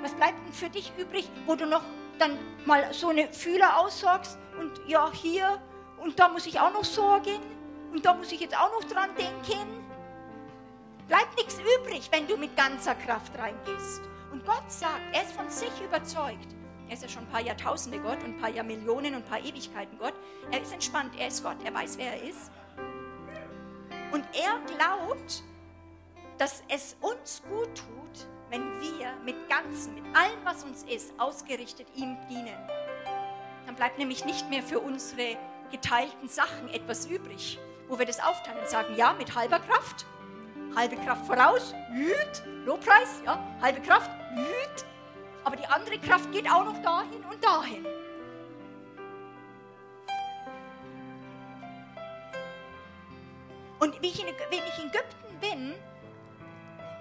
was bleibt denn für dich übrig, wo du noch dann mal so eine Fühler aussorgst und ja, hier und da muss ich auch noch sorgen und da muss ich jetzt auch noch dran denken? Bleibt nichts übrig, wenn du mit ganzer Kraft reingehst. Und Gott sagt, er ist von sich überzeugt. Er ist ja schon ein paar Jahrtausende Gott und ein paar Jahrmillionen und ein paar Ewigkeiten Gott. Er ist entspannt, er ist Gott, er weiß, wer er ist. Und er glaubt, dass es uns gut tut, wenn wir mit Ganzen, mit allem, was uns ist, ausgerichtet ihm dienen. Dann bleibt nämlich nicht mehr für unsere geteilten Sachen etwas übrig, wo wir das aufteilen und sagen, ja, mit halber Kraft, halbe Kraft voraus, Lobpreis, ja, halbe Kraft, Hüt, aber die andere Kraft geht auch noch dahin und dahin. Und wenn ich in Ägypten bin,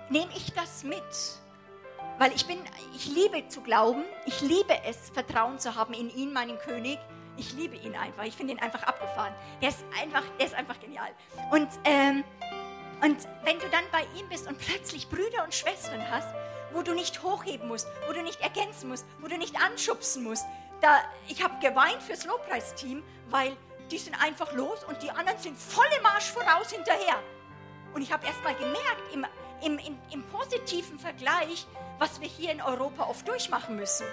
nehme ich das mit. Weil ich bin, ich liebe zu glauben, ich liebe es, Vertrauen zu haben in ihn, meinen König. Ich liebe ihn einfach, ich finde ihn einfach abgefahren. Er ist einfach, er ist einfach genial. Und, ähm, und wenn du dann bei ihm bist und plötzlich Brüder und Schwestern hast, wo du nicht hochheben musst, wo du nicht ergänzen musst, wo du nicht anschubsen musst. Da, ich habe geweint fürs Lobpreisteam, weil die sind einfach los und die anderen sind volle Marsch voraus hinterher. Und ich habe erst mal gemerkt, im, im, im, im positiven Vergleich, was wir hier in Europa oft durchmachen müssen.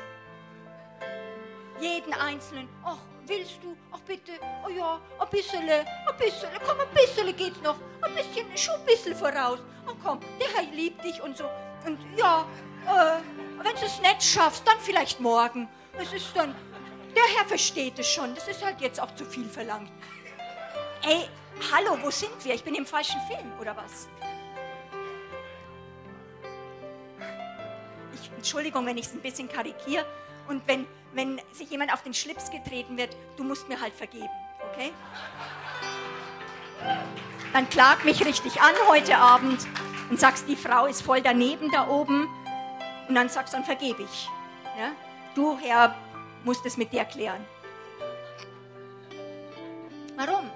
Jeden Einzelnen, ach, willst du, ach bitte, oh ja, ein bisschen, ein bisschen, komm, ein bisschen geht's noch, ein bisschen, schon ein bisschen voraus. Ach komm, der Herr liebt dich und so. Und ja, äh, wenn du es nicht schaffst, dann vielleicht morgen. Es ist dann, der Herr versteht es schon. Das ist halt jetzt auch zu viel verlangt. Ey, hallo, wo sind wir? Ich bin im falschen Film, oder was? Ich, Entschuldigung, wenn ich es ein bisschen karikiere. Und wenn, wenn sich jemand auf den Schlips getreten wird, du musst mir halt vergeben, okay? Dann klag mich richtig an heute Abend und sagst, die Frau ist voll daneben da oben und dann sagst, dann vergebe ich. Ja? Du, Herr, musst es mit dir klären. Warum?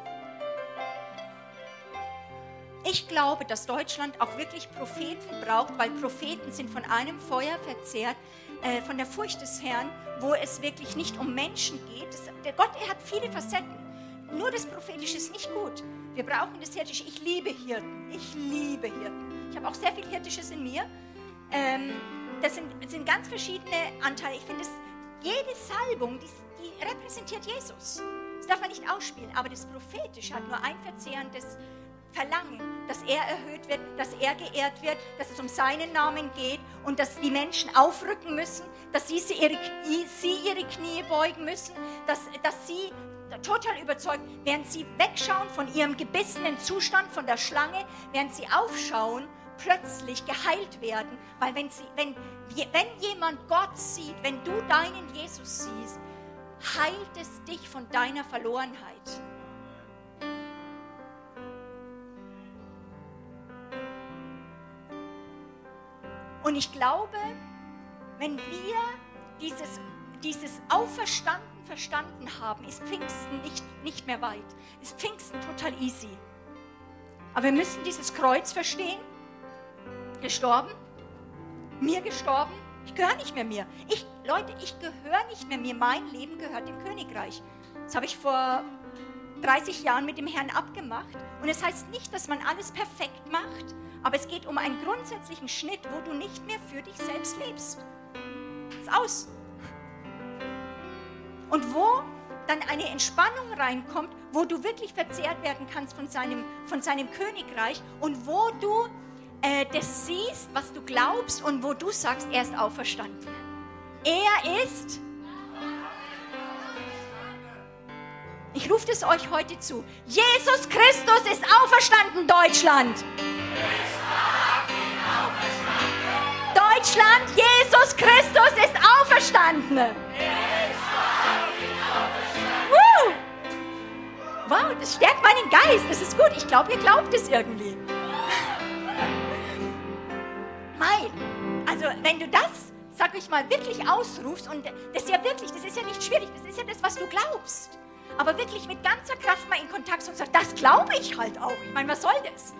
Ich glaube, dass Deutschland auch wirklich Propheten braucht, weil Propheten sind von einem Feuer verzehrt, äh, von der Furcht des Herrn, wo es wirklich nicht um Menschen geht. Das, der Gott, er hat viele Facetten. Nur das Prophetische ist nicht gut. Wir brauchen das Hirtische. Ich liebe Hirten. Ich liebe Hirten. Ich habe auch sehr viel Hirtisches in mir. Ähm, das sind, das sind ganz verschiedene Anteile. Ich finde, jede Salbung, die, die repräsentiert Jesus. Das darf man nicht ausspielen. Aber das Prophetische hat nur ein verzehrendes Verlangen, dass er erhöht wird, dass er geehrt wird, dass es um seinen Namen geht und dass die Menschen aufrücken müssen, dass sie ihre, sie ihre Knie beugen müssen, dass, dass sie total überzeugt, während sie wegschauen von ihrem gebissenen Zustand, von der Schlange, während sie aufschauen, plötzlich geheilt werden. Weil wenn, sie, wenn, wenn jemand Gott sieht, wenn du deinen Jesus siehst, heilt es dich von deiner Verlorenheit. Und ich glaube, wenn wir dieses, dieses Auferstanden verstanden haben, ist Pfingsten nicht, nicht mehr weit. Ist Pfingsten total easy. Aber wir müssen dieses Kreuz verstehen. Gestorben, mir gestorben, ich gehöre nicht mehr mir. Ich, Leute, ich gehöre nicht mehr mir. Mein Leben gehört dem Königreich. Das habe ich vor 30 Jahren mit dem Herrn abgemacht. Und es das heißt nicht, dass man alles perfekt macht, aber es geht um einen grundsätzlichen Schnitt, wo du nicht mehr für dich selbst lebst. Ist aus. Und wo dann eine Entspannung reinkommt, wo du wirklich verzehrt werden kannst von seinem, von seinem Königreich und wo du äh, das siehst, was du glaubst und wo du sagst, er ist auferstanden. Er ist. Ich rufe es euch heute zu. Jesus Christus ist auferstanden, Deutschland. Deutschland, Jesus Christus ist auferstanden. Wow, das stärkt meinen Geist. Das ist gut. Ich glaube, ihr glaubt es irgendwie. Mai, also wenn du das, sag ich mal, wirklich ausrufst, und das ist ja wirklich, das ist ja nicht schwierig, das ist ja das, was du glaubst. Aber wirklich mit ganzer Kraft mal in Kontakt und sagst, das glaube ich halt auch. Ich meine, was soll das?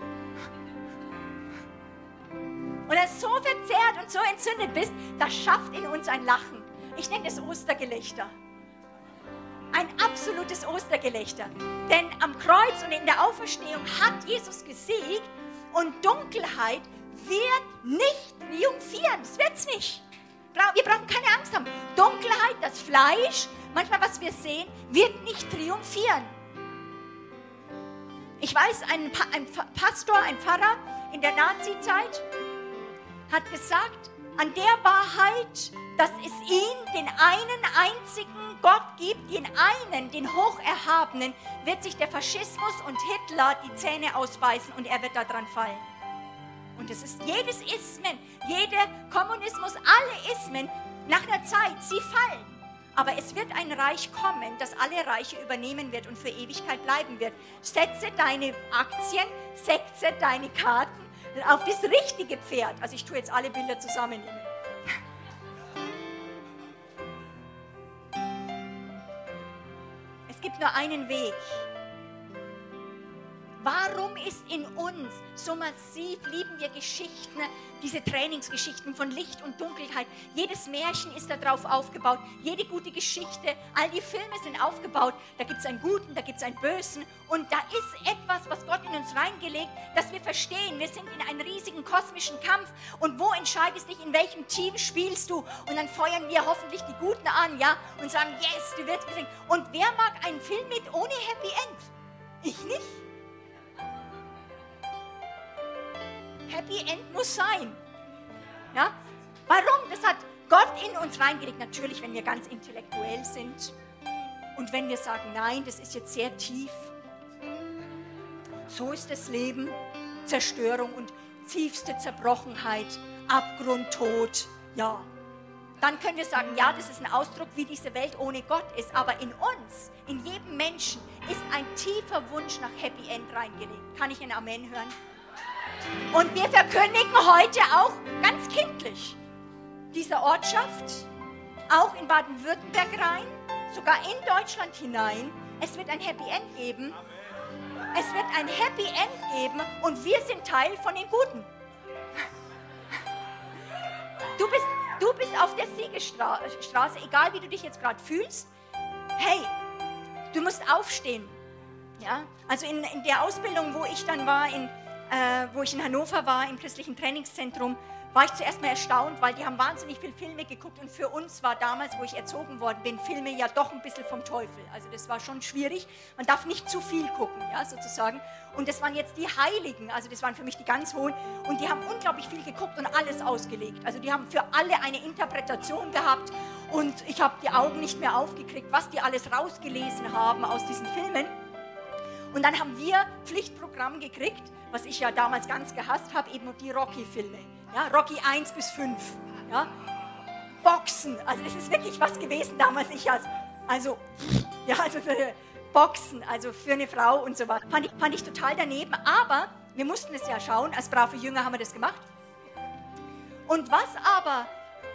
Und er so verzerrt und so entzündet bist, das schafft in uns ein Lachen. Ich nenne das Ostergelächter. Ein absolutes Ostergelächter. Denn am Kreuz und in der Auferstehung hat Jesus gesiegt und Dunkelheit wird nicht triumphieren. Das wird es nicht. Wir brauchen keine Angst haben. Dunkelheit, das Fleisch, manchmal was wir sehen, wird nicht triumphieren. Ich weiß, ein, pa ein Pastor, ein Pfarrer in der Nazi-Zeit hat gesagt, an der Wahrheit, dass es ihn, den einen einzigen Gott gibt, den einen, den Hocherhabenen, wird sich der Faschismus und Hitler die Zähne ausbeißen und er wird daran fallen. Und es ist jedes Ismen, jeder Kommunismus, alle Ismen, nach einer Zeit, sie fallen. Aber es wird ein Reich kommen, das alle Reiche übernehmen wird und für Ewigkeit bleiben wird. Setze deine Aktien, setze deine Karten auf das richtige Pferd. Also ich tue jetzt alle Bilder zusammennehmen. Nur einen Weg. Warum ist in uns so massiv, lieben wir Geschichten, diese Trainingsgeschichten von Licht und Dunkelheit. Jedes Märchen ist darauf aufgebaut, jede gute Geschichte, all die Filme sind aufgebaut. Da gibt es einen Guten, da gibt es einen Bösen und da ist etwas, was Gott in uns reingelegt, dass wir verstehen, wir sind in einem riesigen kosmischen Kampf und wo entscheidest dich, in welchem Team spielst du und dann feuern wir hoffentlich die Guten an, ja, und sagen, yes, du wirst gesehen. Und wer mag einen Film mit ohne Happy End? Ich nicht. Happy End muss sein. Ja? Warum? Das hat Gott in uns reingelegt. Natürlich, wenn wir ganz intellektuell sind und wenn wir sagen, nein, das ist jetzt sehr tief. So ist das Leben. Zerstörung und tiefste Zerbrochenheit, Abgrund, Tod. Ja. Dann können wir sagen, ja, das ist ein Ausdruck, wie diese Welt ohne Gott ist. Aber in uns, in jedem Menschen, ist ein tiefer Wunsch nach Happy End reingelegt. Kann ich ein Amen hören? Und wir verkündigen heute auch ganz kindlich dieser Ortschaft, auch in Baden-Württemberg rein, sogar in Deutschland hinein. Es wird ein Happy End geben. Es wird ein Happy End geben und wir sind Teil von den Guten. Du bist, du bist auf der Siegesstraße, egal wie du dich jetzt gerade fühlst. Hey, du musst aufstehen. Ja? Also in, in der Ausbildung, wo ich dann war, in, wo ich in Hannover war, im christlichen Trainingszentrum, war ich zuerst mal erstaunt, weil die haben wahnsinnig viele Filme geguckt und für uns war damals, wo ich erzogen worden bin, Filme ja doch ein bisschen vom Teufel. Also das war schon schwierig. Man darf nicht zu viel gucken, ja, sozusagen. Und das waren jetzt die Heiligen, also das waren für mich die ganz hohen. Und die haben unglaublich viel geguckt und alles ausgelegt. Also die haben für alle eine Interpretation gehabt und ich habe die Augen nicht mehr aufgekriegt, was die alles rausgelesen haben aus diesen Filmen. Und dann haben wir Pflichtprogramm gekriegt was ich ja damals ganz gehasst habe, eben die Rocky-Filme. Ja, Rocky 1 bis 5. Ja. Boxen, also das ist wirklich was gewesen damals. Ich als, also, ja, also für Boxen, also für eine Frau und so weiter. Fand ich, fand ich total daneben, aber wir mussten es ja schauen. Als brave Jünger haben wir das gemacht. Und was aber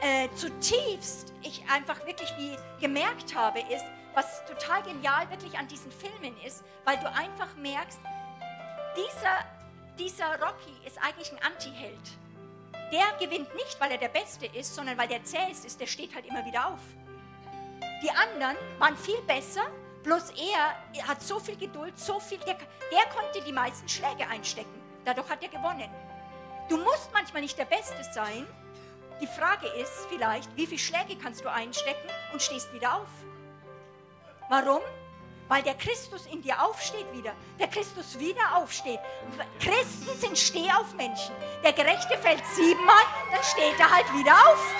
äh, zutiefst ich einfach wirklich wie gemerkt habe, ist, was total genial wirklich an diesen Filmen ist, weil du einfach merkst, dieser, dieser Rocky ist eigentlich ein Anti-Held. Der gewinnt nicht, weil er der Beste ist, sondern weil der zähest ist, der steht halt immer wieder auf. Die anderen waren viel besser, bloß er, er hat so viel Geduld, so viel, der, der konnte die meisten Schläge einstecken. Dadurch hat er gewonnen. Du musst manchmal nicht der Beste sein. Die Frage ist vielleicht, wie viele Schläge kannst du einstecken und stehst wieder auf? Warum? Weil der Christus in dir aufsteht wieder. Der Christus wieder aufsteht. Christen sind Stehaufmenschen. Der Gerechte fällt siebenmal, dann steht er halt wieder auf.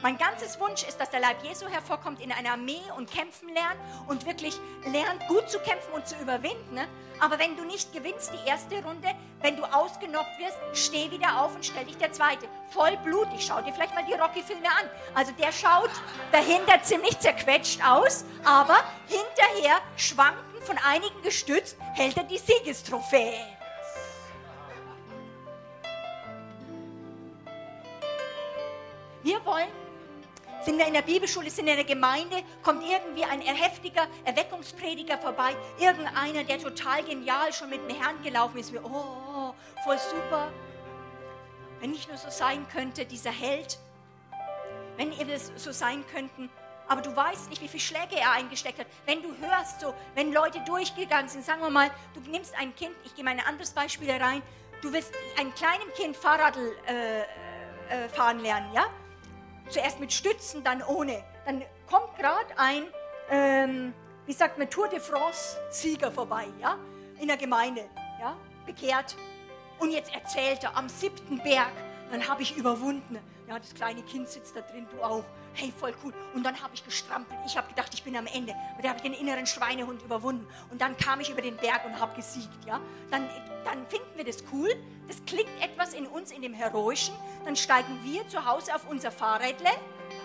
Mein ganzes Wunsch ist, dass der Leib Jesu hervorkommt in einer Armee und kämpfen lernt und wirklich lernt, gut zu kämpfen und zu überwinden. Ne? Aber wenn du nicht gewinnst die erste Runde, wenn du ausgenockt wirst, steh wieder auf und stell dich der zweite. Voll blutig. Schau dir vielleicht mal die Rocky-Filme an. Also der schaut dahinter ziemlich zerquetscht aus, aber hinterher schwanken von einigen gestützt, hält er die Siegestrophäe. Wir wollen sind wir in der Bibelschule, sind wir in der Gemeinde, kommt irgendwie ein heftiger Erweckungsprediger vorbei, irgendeiner, der total genial schon mit dem Herrn gelaufen ist. Wir, oh, voll super. Wenn ich nur so sein könnte, dieser Held, wenn ihr so sein könnten, aber du weißt nicht, wie viele Schläge er eingesteckt hat. Wenn du hörst, so, wenn Leute durchgegangen sind, sagen wir mal, du nimmst ein Kind, ich gehe mal ein anderes Beispiel rein, du wirst einem kleinen Kind Fahrrad äh, äh, fahren lernen, ja? Zuerst mit Stützen, dann ohne. Dann kommt gerade ein, ähm, wie sagt man, Tour de France-Sieger vorbei, ja, in der Gemeinde, ja, bekehrt. Und jetzt erzählt er am siebten Berg, dann habe ich überwunden. Ja, das kleine Kind sitzt da drin, du auch. Hey, voll cool. Und dann habe ich gestrampelt. Ich habe gedacht, ich bin am Ende. Aber da habe ich den inneren Schweinehund überwunden. Und dann kam ich über den Berg und habe gesiegt. Ja? Dann, dann finden wir das cool. Das klingt etwas in uns, in dem Heroischen. Dann steigen wir zu Hause auf unser Fahrrädle.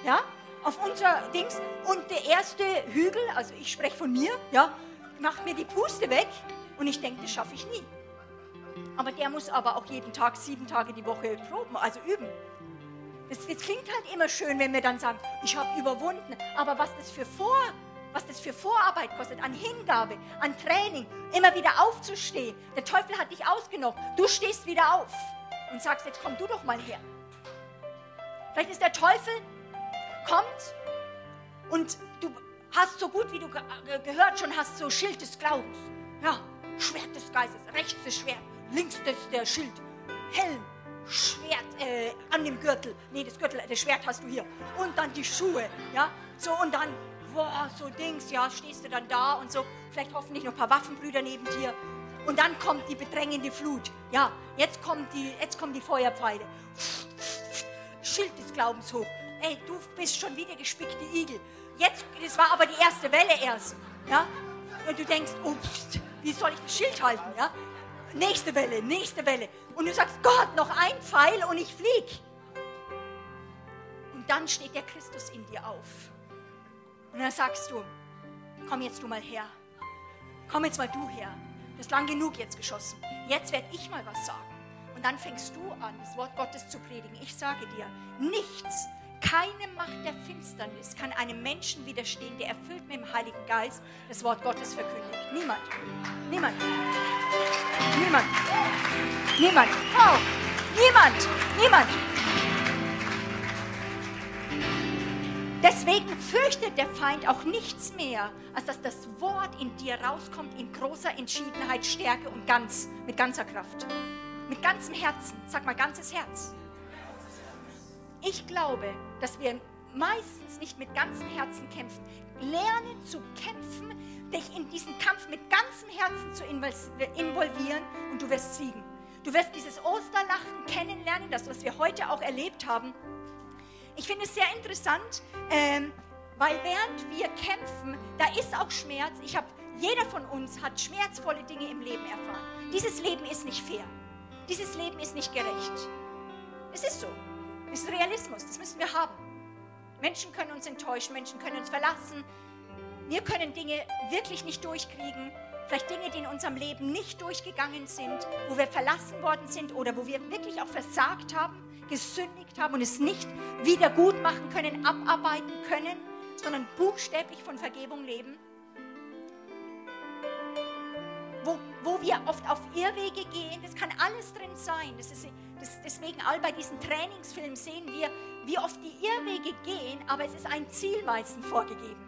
Ja? Auf unser Dings. Und der erste Hügel, also ich spreche von mir, ja, macht mir die Puste weg. Und ich denke, das schaffe ich nie. Aber der muss aber auch jeden Tag, sieben Tage die Woche proben, also üben. Das, das klingt halt immer schön, wenn wir dann sagen, ich habe überwunden. Aber was das für Vor, was das für Vorarbeit kostet, an Hingabe, an Training, immer wieder aufzustehen. Der Teufel hat dich ausgenommen. Du stehst wieder auf und sagst, jetzt komm du doch mal her. Vielleicht ist der Teufel, kommt und du hast so gut wie du gehört schon hast, so Schild des Glaubens. Ja, Schwert des Geistes, rechts das Schwert, links das der Schild, Helm, Schwert äh, an dem Gürtel. Nee, das Gürtel, das Schwert hast du hier. Und dann die Schuhe, ja. So, und dann, boah, so Dings, ja, stehst du dann da und so. Vielleicht hoffentlich noch ein paar Waffenbrüder neben dir. Und dann kommt die bedrängende Flut. Ja, jetzt, kommt die, jetzt kommen die Feuerpfeile. Schild des Glaubens hoch. Ey, du bist schon wieder gespickte Igel. Jetzt, das war aber die erste Welle erst. Ja? Und du denkst, oh, wie soll ich das Schild halten? Ja? Nächste Welle, nächste Welle. Und du sagst, Gott, noch ein Pfeil und ich flieg. Und dann steht der Christus in dir auf. Und dann sagst du, komm jetzt du mal her. Komm jetzt mal du her. Du hast lang genug jetzt geschossen. Jetzt werde ich mal was sagen. Und dann fängst du an, das Wort Gottes zu predigen. Ich sage dir, nichts, keine Macht der Finsternis kann einem Menschen widerstehen, der erfüllt mit dem Heiligen Geist das Wort Gottes verkündigt. Niemand. Niemand. Niemand. Niemand. Oh, niemand. Niemand. Deswegen fürchtet der Feind auch nichts mehr, als dass das Wort in dir rauskommt in großer Entschiedenheit, Stärke und ganz, mit ganzer Kraft. Mit ganzem Herzen. Sag mal, ganzes Herz. Ich glaube, dass wir meistens nicht mit ganzem Herzen kämpfen. Lerne zu kämpfen, dich in diesen Kampf mit ganzem Herzen zu involvieren und du wirst siegen. Du wirst dieses Osterlachen kennenlernen, das, was wir heute auch erlebt haben. Ich finde es sehr interessant, ähm, weil während wir kämpfen, da ist auch Schmerz. Ich habe, jeder von uns hat schmerzvolle Dinge im Leben erfahren. Dieses Leben ist nicht fair. Dieses Leben ist nicht gerecht. Es ist so. Das ist Realismus, das müssen wir haben. Menschen können uns enttäuschen, Menschen können uns verlassen. Wir können Dinge wirklich nicht durchkriegen. vielleicht Dinge, die in unserem Leben nicht durchgegangen sind, wo wir verlassen worden sind oder wo wir wirklich auch versagt haben, gesündigt haben und es nicht wieder gut machen können, abarbeiten können, sondern buchstäblich von Vergebung leben. Wo, wo wir oft auf Irrwege gehen, das kann alles drin sein. Das ist, deswegen all bei diesen Trainingsfilmen sehen wir, wie oft die Irrwege gehen, aber es ist ein Ziel meistens vorgegeben.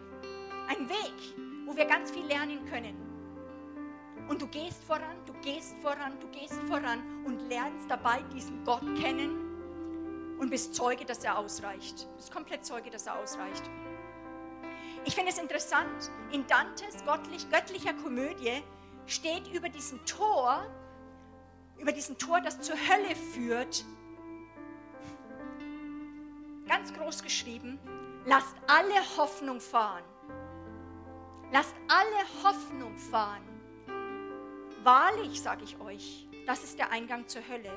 Ein Weg, wo wir ganz viel lernen können. Und du gehst voran, du gehst voran, du gehst voran und lernst dabei diesen Gott kennen und bist Zeuge, dass er ausreicht. Du bist komplett Zeuge, dass er ausreicht. Ich finde es interessant, in Dantes göttlich, göttlicher Komödie steht über diesem Tor, über diesem Tor, das zur Hölle führt, ganz groß geschrieben, lasst alle Hoffnung fahren. Lasst alle Hoffnung fahren. Wahrlich, sage ich euch, das ist der Eingang zur Hölle.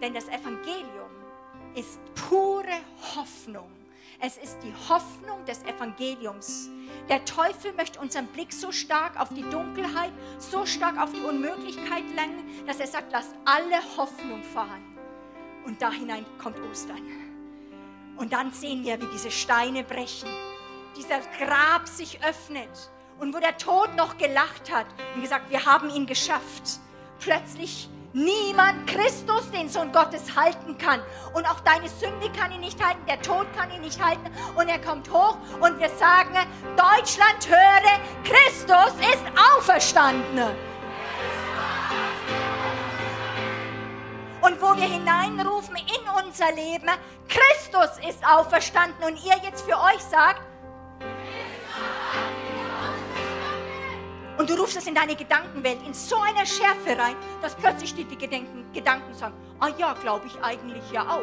Denn das Evangelium ist pure Hoffnung. Es ist die Hoffnung des Evangeliums. Der Teufel möchte unseren Blick so stark auf die Dunkelheit, so stark auf die Unmöglichkeit lenken, dass er sagt, lasst alle Hoffnung fahren. Und da hinein kommt Ostern. Und dann sehen wir, wie diese Steine brechen, dieser Grab sich öffnet und wo der Tod noch gelacht hat und gesagt, wir haben ihn geschafft. Plötzlich niemand Christus, den Sohn Gottes, halten kann. Und auch deine Sünde kann ihn nicht halten, der Tod kann ihn nicht halten. Und er kommt hoch und wir sagen, Deutschland höre, Christus ist auferstanden. Und wo wir hineinrufen in unser Leben, Christus ist auferstanden. Und ihr jetzt für euch sagt, Du rufst es in deine Gedankenwelt in so einer Schärfe rein, dass plötzlich die, die Gedanken, Gedanken sagen, ah ja, glaube ich eigentlich ja auch.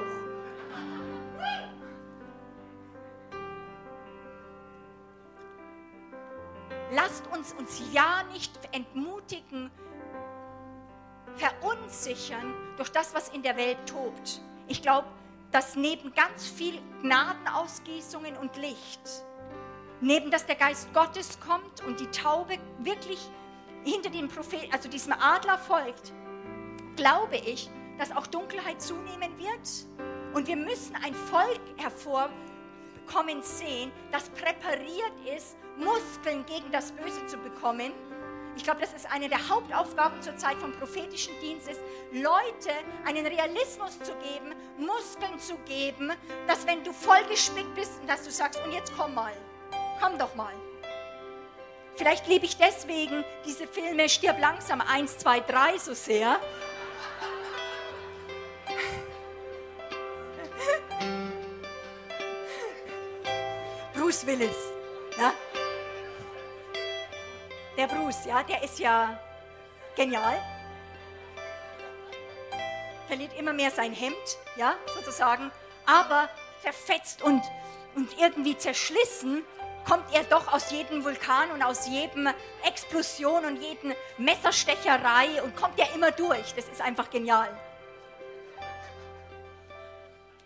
Lasst uns uns ja nicht entmutigen, verunsichern durch das, was in der Welt tobt. Ich glaube, dass neben ganz viel Gnadenausgießungen und Licht, neben dass der Geist Gottes kommt und die Taube wirklich hinter dem Prophet, also diesem Adler folgt, glaube ich, dass auch Dunkelheit zunehmen wird. Und wir müssen ein Volk hervorkommen sehen, das präpariert ist, Muskeln gegen das Böse zu bekommen. Ich glaube, das ist eine der Hauptaufgaben zur Zeit vom prophetischen Dienst, ist, Leute einen Realismus zu geben, Muskeln zu geben, dass wenn du vollgespickt bist, dass du sagst, und jetzt komm mal. Komm doch mal. Vielleicht liebe ich deswegen diese Filme Stirb langsam 1, 2, 3 so sehr. Bruce Willis, ja? Der Bruce, ja, der ist ja genial. Verliert immer mehr sein Hemd, ja, sozusagen, aber verfetzt und, und irgendwie zerschlissen kommt er doch aus jedem Vulkan und aus jedem Explosion und jeden Messerstecherei und kommt er immer durch. Das ist einfach genial.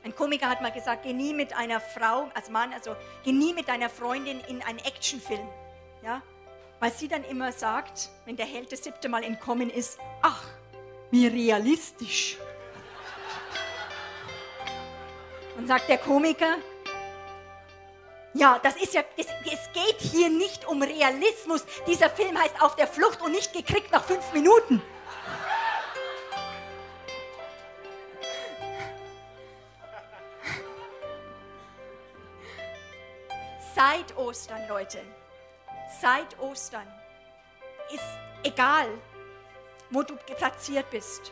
Ein Komiker hat mal gesagt, geh nie mit einer Frau, als Mann, also geh nie mit deiner Freundin in einen Actionfilm. Ja? Weil sie dann immer sagt, wenn der Held das siebte Mal entkommen ist, ach, wie realistisch. Und sagt der Komiker, ja, das ist ja, es, es geht hier nicht um Realismus. Dieser Film heißt Auf der Flucht und nicht gekriegt nach fünf Minuten. Seit Ostern, Leute, seit Ostern ist egal, wo du platziert bist,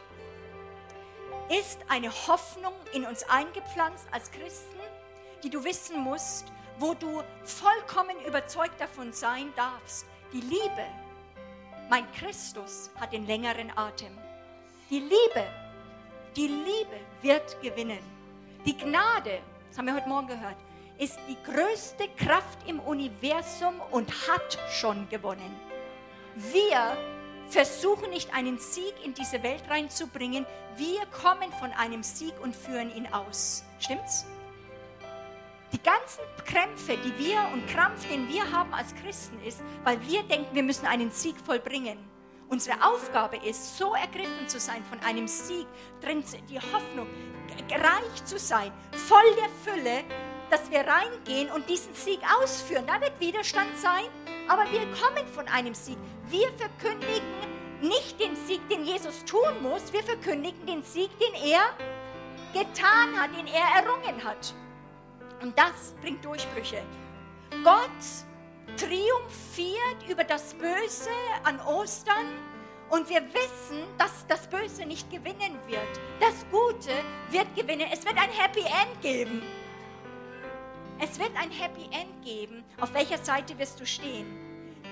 ist eine Hoffnung in uns eingepflanzt als Christen, die du wissen musst, wo du vollkommen überzeugt davon sein darfst, die Liebe, mein Christus hat den längeren Atem. Die Liebe, die Liebe wird gewinnen. Die Gnade, das haben wir heute Morgen gehört, ist die größte Kraft im Universum und hat schon gewonnen. Wir versuchen nicht einen Sieg in diese Welt reinzubringen, wir kommen von einem Sieg und führen ihn aus. Stimmt's? Die ganzen Krämpfe, die wir und Krampf, den wir haben als Christen, ist, weil wir denken, wir müssen einen Sieg vollbringen. Unsere Aufgabe ist, so ergriffen zu sein von einem Sieg, drin die Hoffnung, reich zu sein, voll der Fülle, dass wir reingehen und diesen Sieg ausführen. Da wird Widerstand sein, aber wir kommen von einem Sieg. Wir verkündigen nicht den Sieg, den Jesus tun muss, wir verkündigen den Sieg, den er getan hat, den er errungen hat. Und das bringt Durchbrüche. Gott triumphiert über das Böse an Ostern und wir wissen, dass das Böse nicht gewinnen wird. Das Gute wird gewinnen. Es wird ein Happy End geben. Es wird ein Happy End geben. Auf welcher Seite wirst du stehen?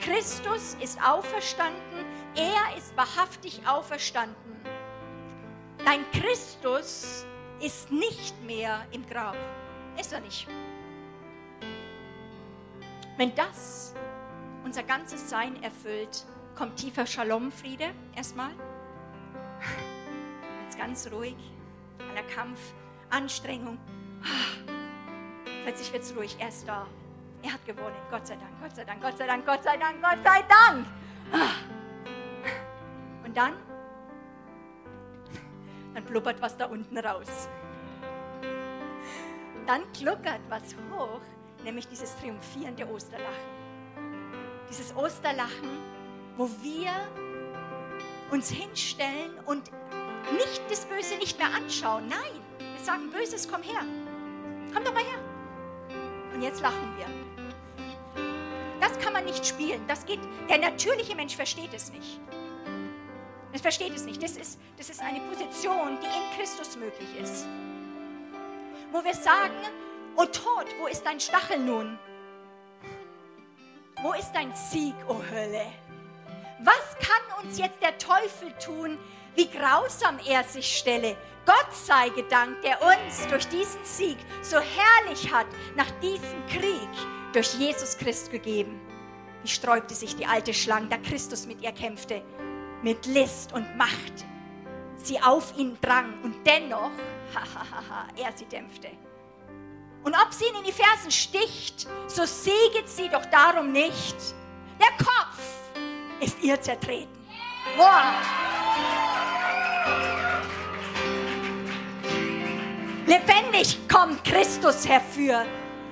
Christus ist auferstanden. Er ist wahrhaftig auferstanden. Dein Christus ist nicht mehr im Grab. Ist er nicht. Wenn das unser ganzes Sein erfüllt, kommt tiefer Shalom-Friede erstmal. Jetzt ganz ruhig, aller Kampf, Anstrengung. Plötzlich wird es ruhig, er ist da. Er hat gewonnen. Gott sei Dank, Gott sei Dank, Gott sei Dank, Gott sei Dank, Gott sei Dank. Und dann, dann blubbert was da unten raus. Dann gluckert was hoch nämlich dieses triumphierende Osterlachen. Dieses Osterlachen, wo wir uns hinstellen und nicht das Böse nicht mehr anschauen. Nein, wir sagen, Böses, komm her. Komm doch mal her. Und jetzt lachen wir. Das kann man nicht spielen. Das geht, der natürliche Mensch versteht es nicht. Er versteht es nicht. Das ist, das ist eine Position, die in Christus möglich ist. Wo wir sagen, O Tod, wo ist dein Stachel nun? Wo ist dein Sieg, o Hölle? Was kann uns jetzt der Teufel tun, wie grausam er sich stelle? Gott sei gedankt, der uns durch diesen Sieg so herrlich hat, nach diesem Krieg durch Jesus Christus gegeben. Wie sträubte sich die alte Schlange, da Christus mit ihr kämpfte, mit List und Macht. Sie auf ihn drang und dennoch, hahaha, er sie dämpfte. Und ob sie ihn in die Fersen sticht, so seget sie doch darum nicht. Der Kopf ist ihr zertreten. Boah. Lebendig kommt Christus herfür.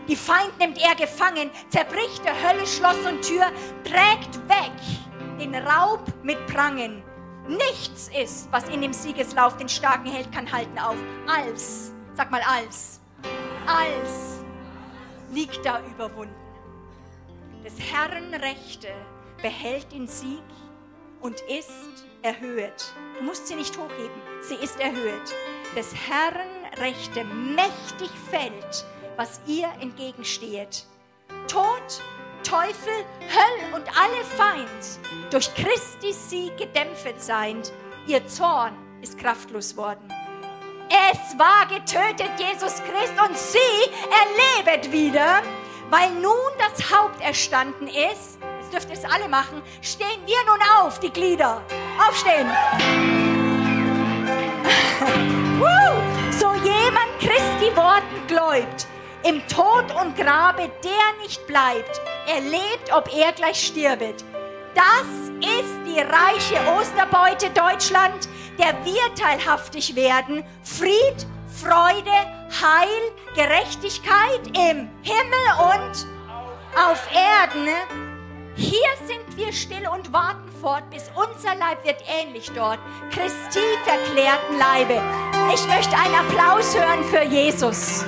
Die Feind nimmt er gefangen, zerbricht der Hölle Schloss und Tür, trägt weg den Raub mit Prangen. Nichts ist, was in dem Siegeslauf den starken Held kann halten auf, als, sag mal als, als liegt da überwunden. Des Herrn Rechte behält den Sieg und ist erhöht. Du musst sie nicht hochheben, sie ist erhöht. Des Herrn Rechte mächtig fällt, was ihr entgegensteht. Tod, Teufel, Höll und alle Feind, durch Christi Sieg gedämpft seind, ihr Zorn ist kraftlos worden. Es war getötet, Jesus Christ, und sie erlebet wieder, weil nun das Haupt erstanden ist. Jetzt dürft ihr es alle machen. Stehen wir nun auf, die Glieder. Aufstehen. so jemand Christi Worten gläubt, im Tod und Grabe der nicht bleibt, er lebt, ob er gleich stirbet. Das ist die reiche Osterbeute Deutschland, der wir teilhaftig werden. Fried, Freude, Heil, Gerechtigkeit im Himmel und auf Erden. Hier sind wir still und warten fort, bis unser Leib wird ähnlich dort. Christi verklärten Leibe. Ich möchte einen Applaus hören für Jesus.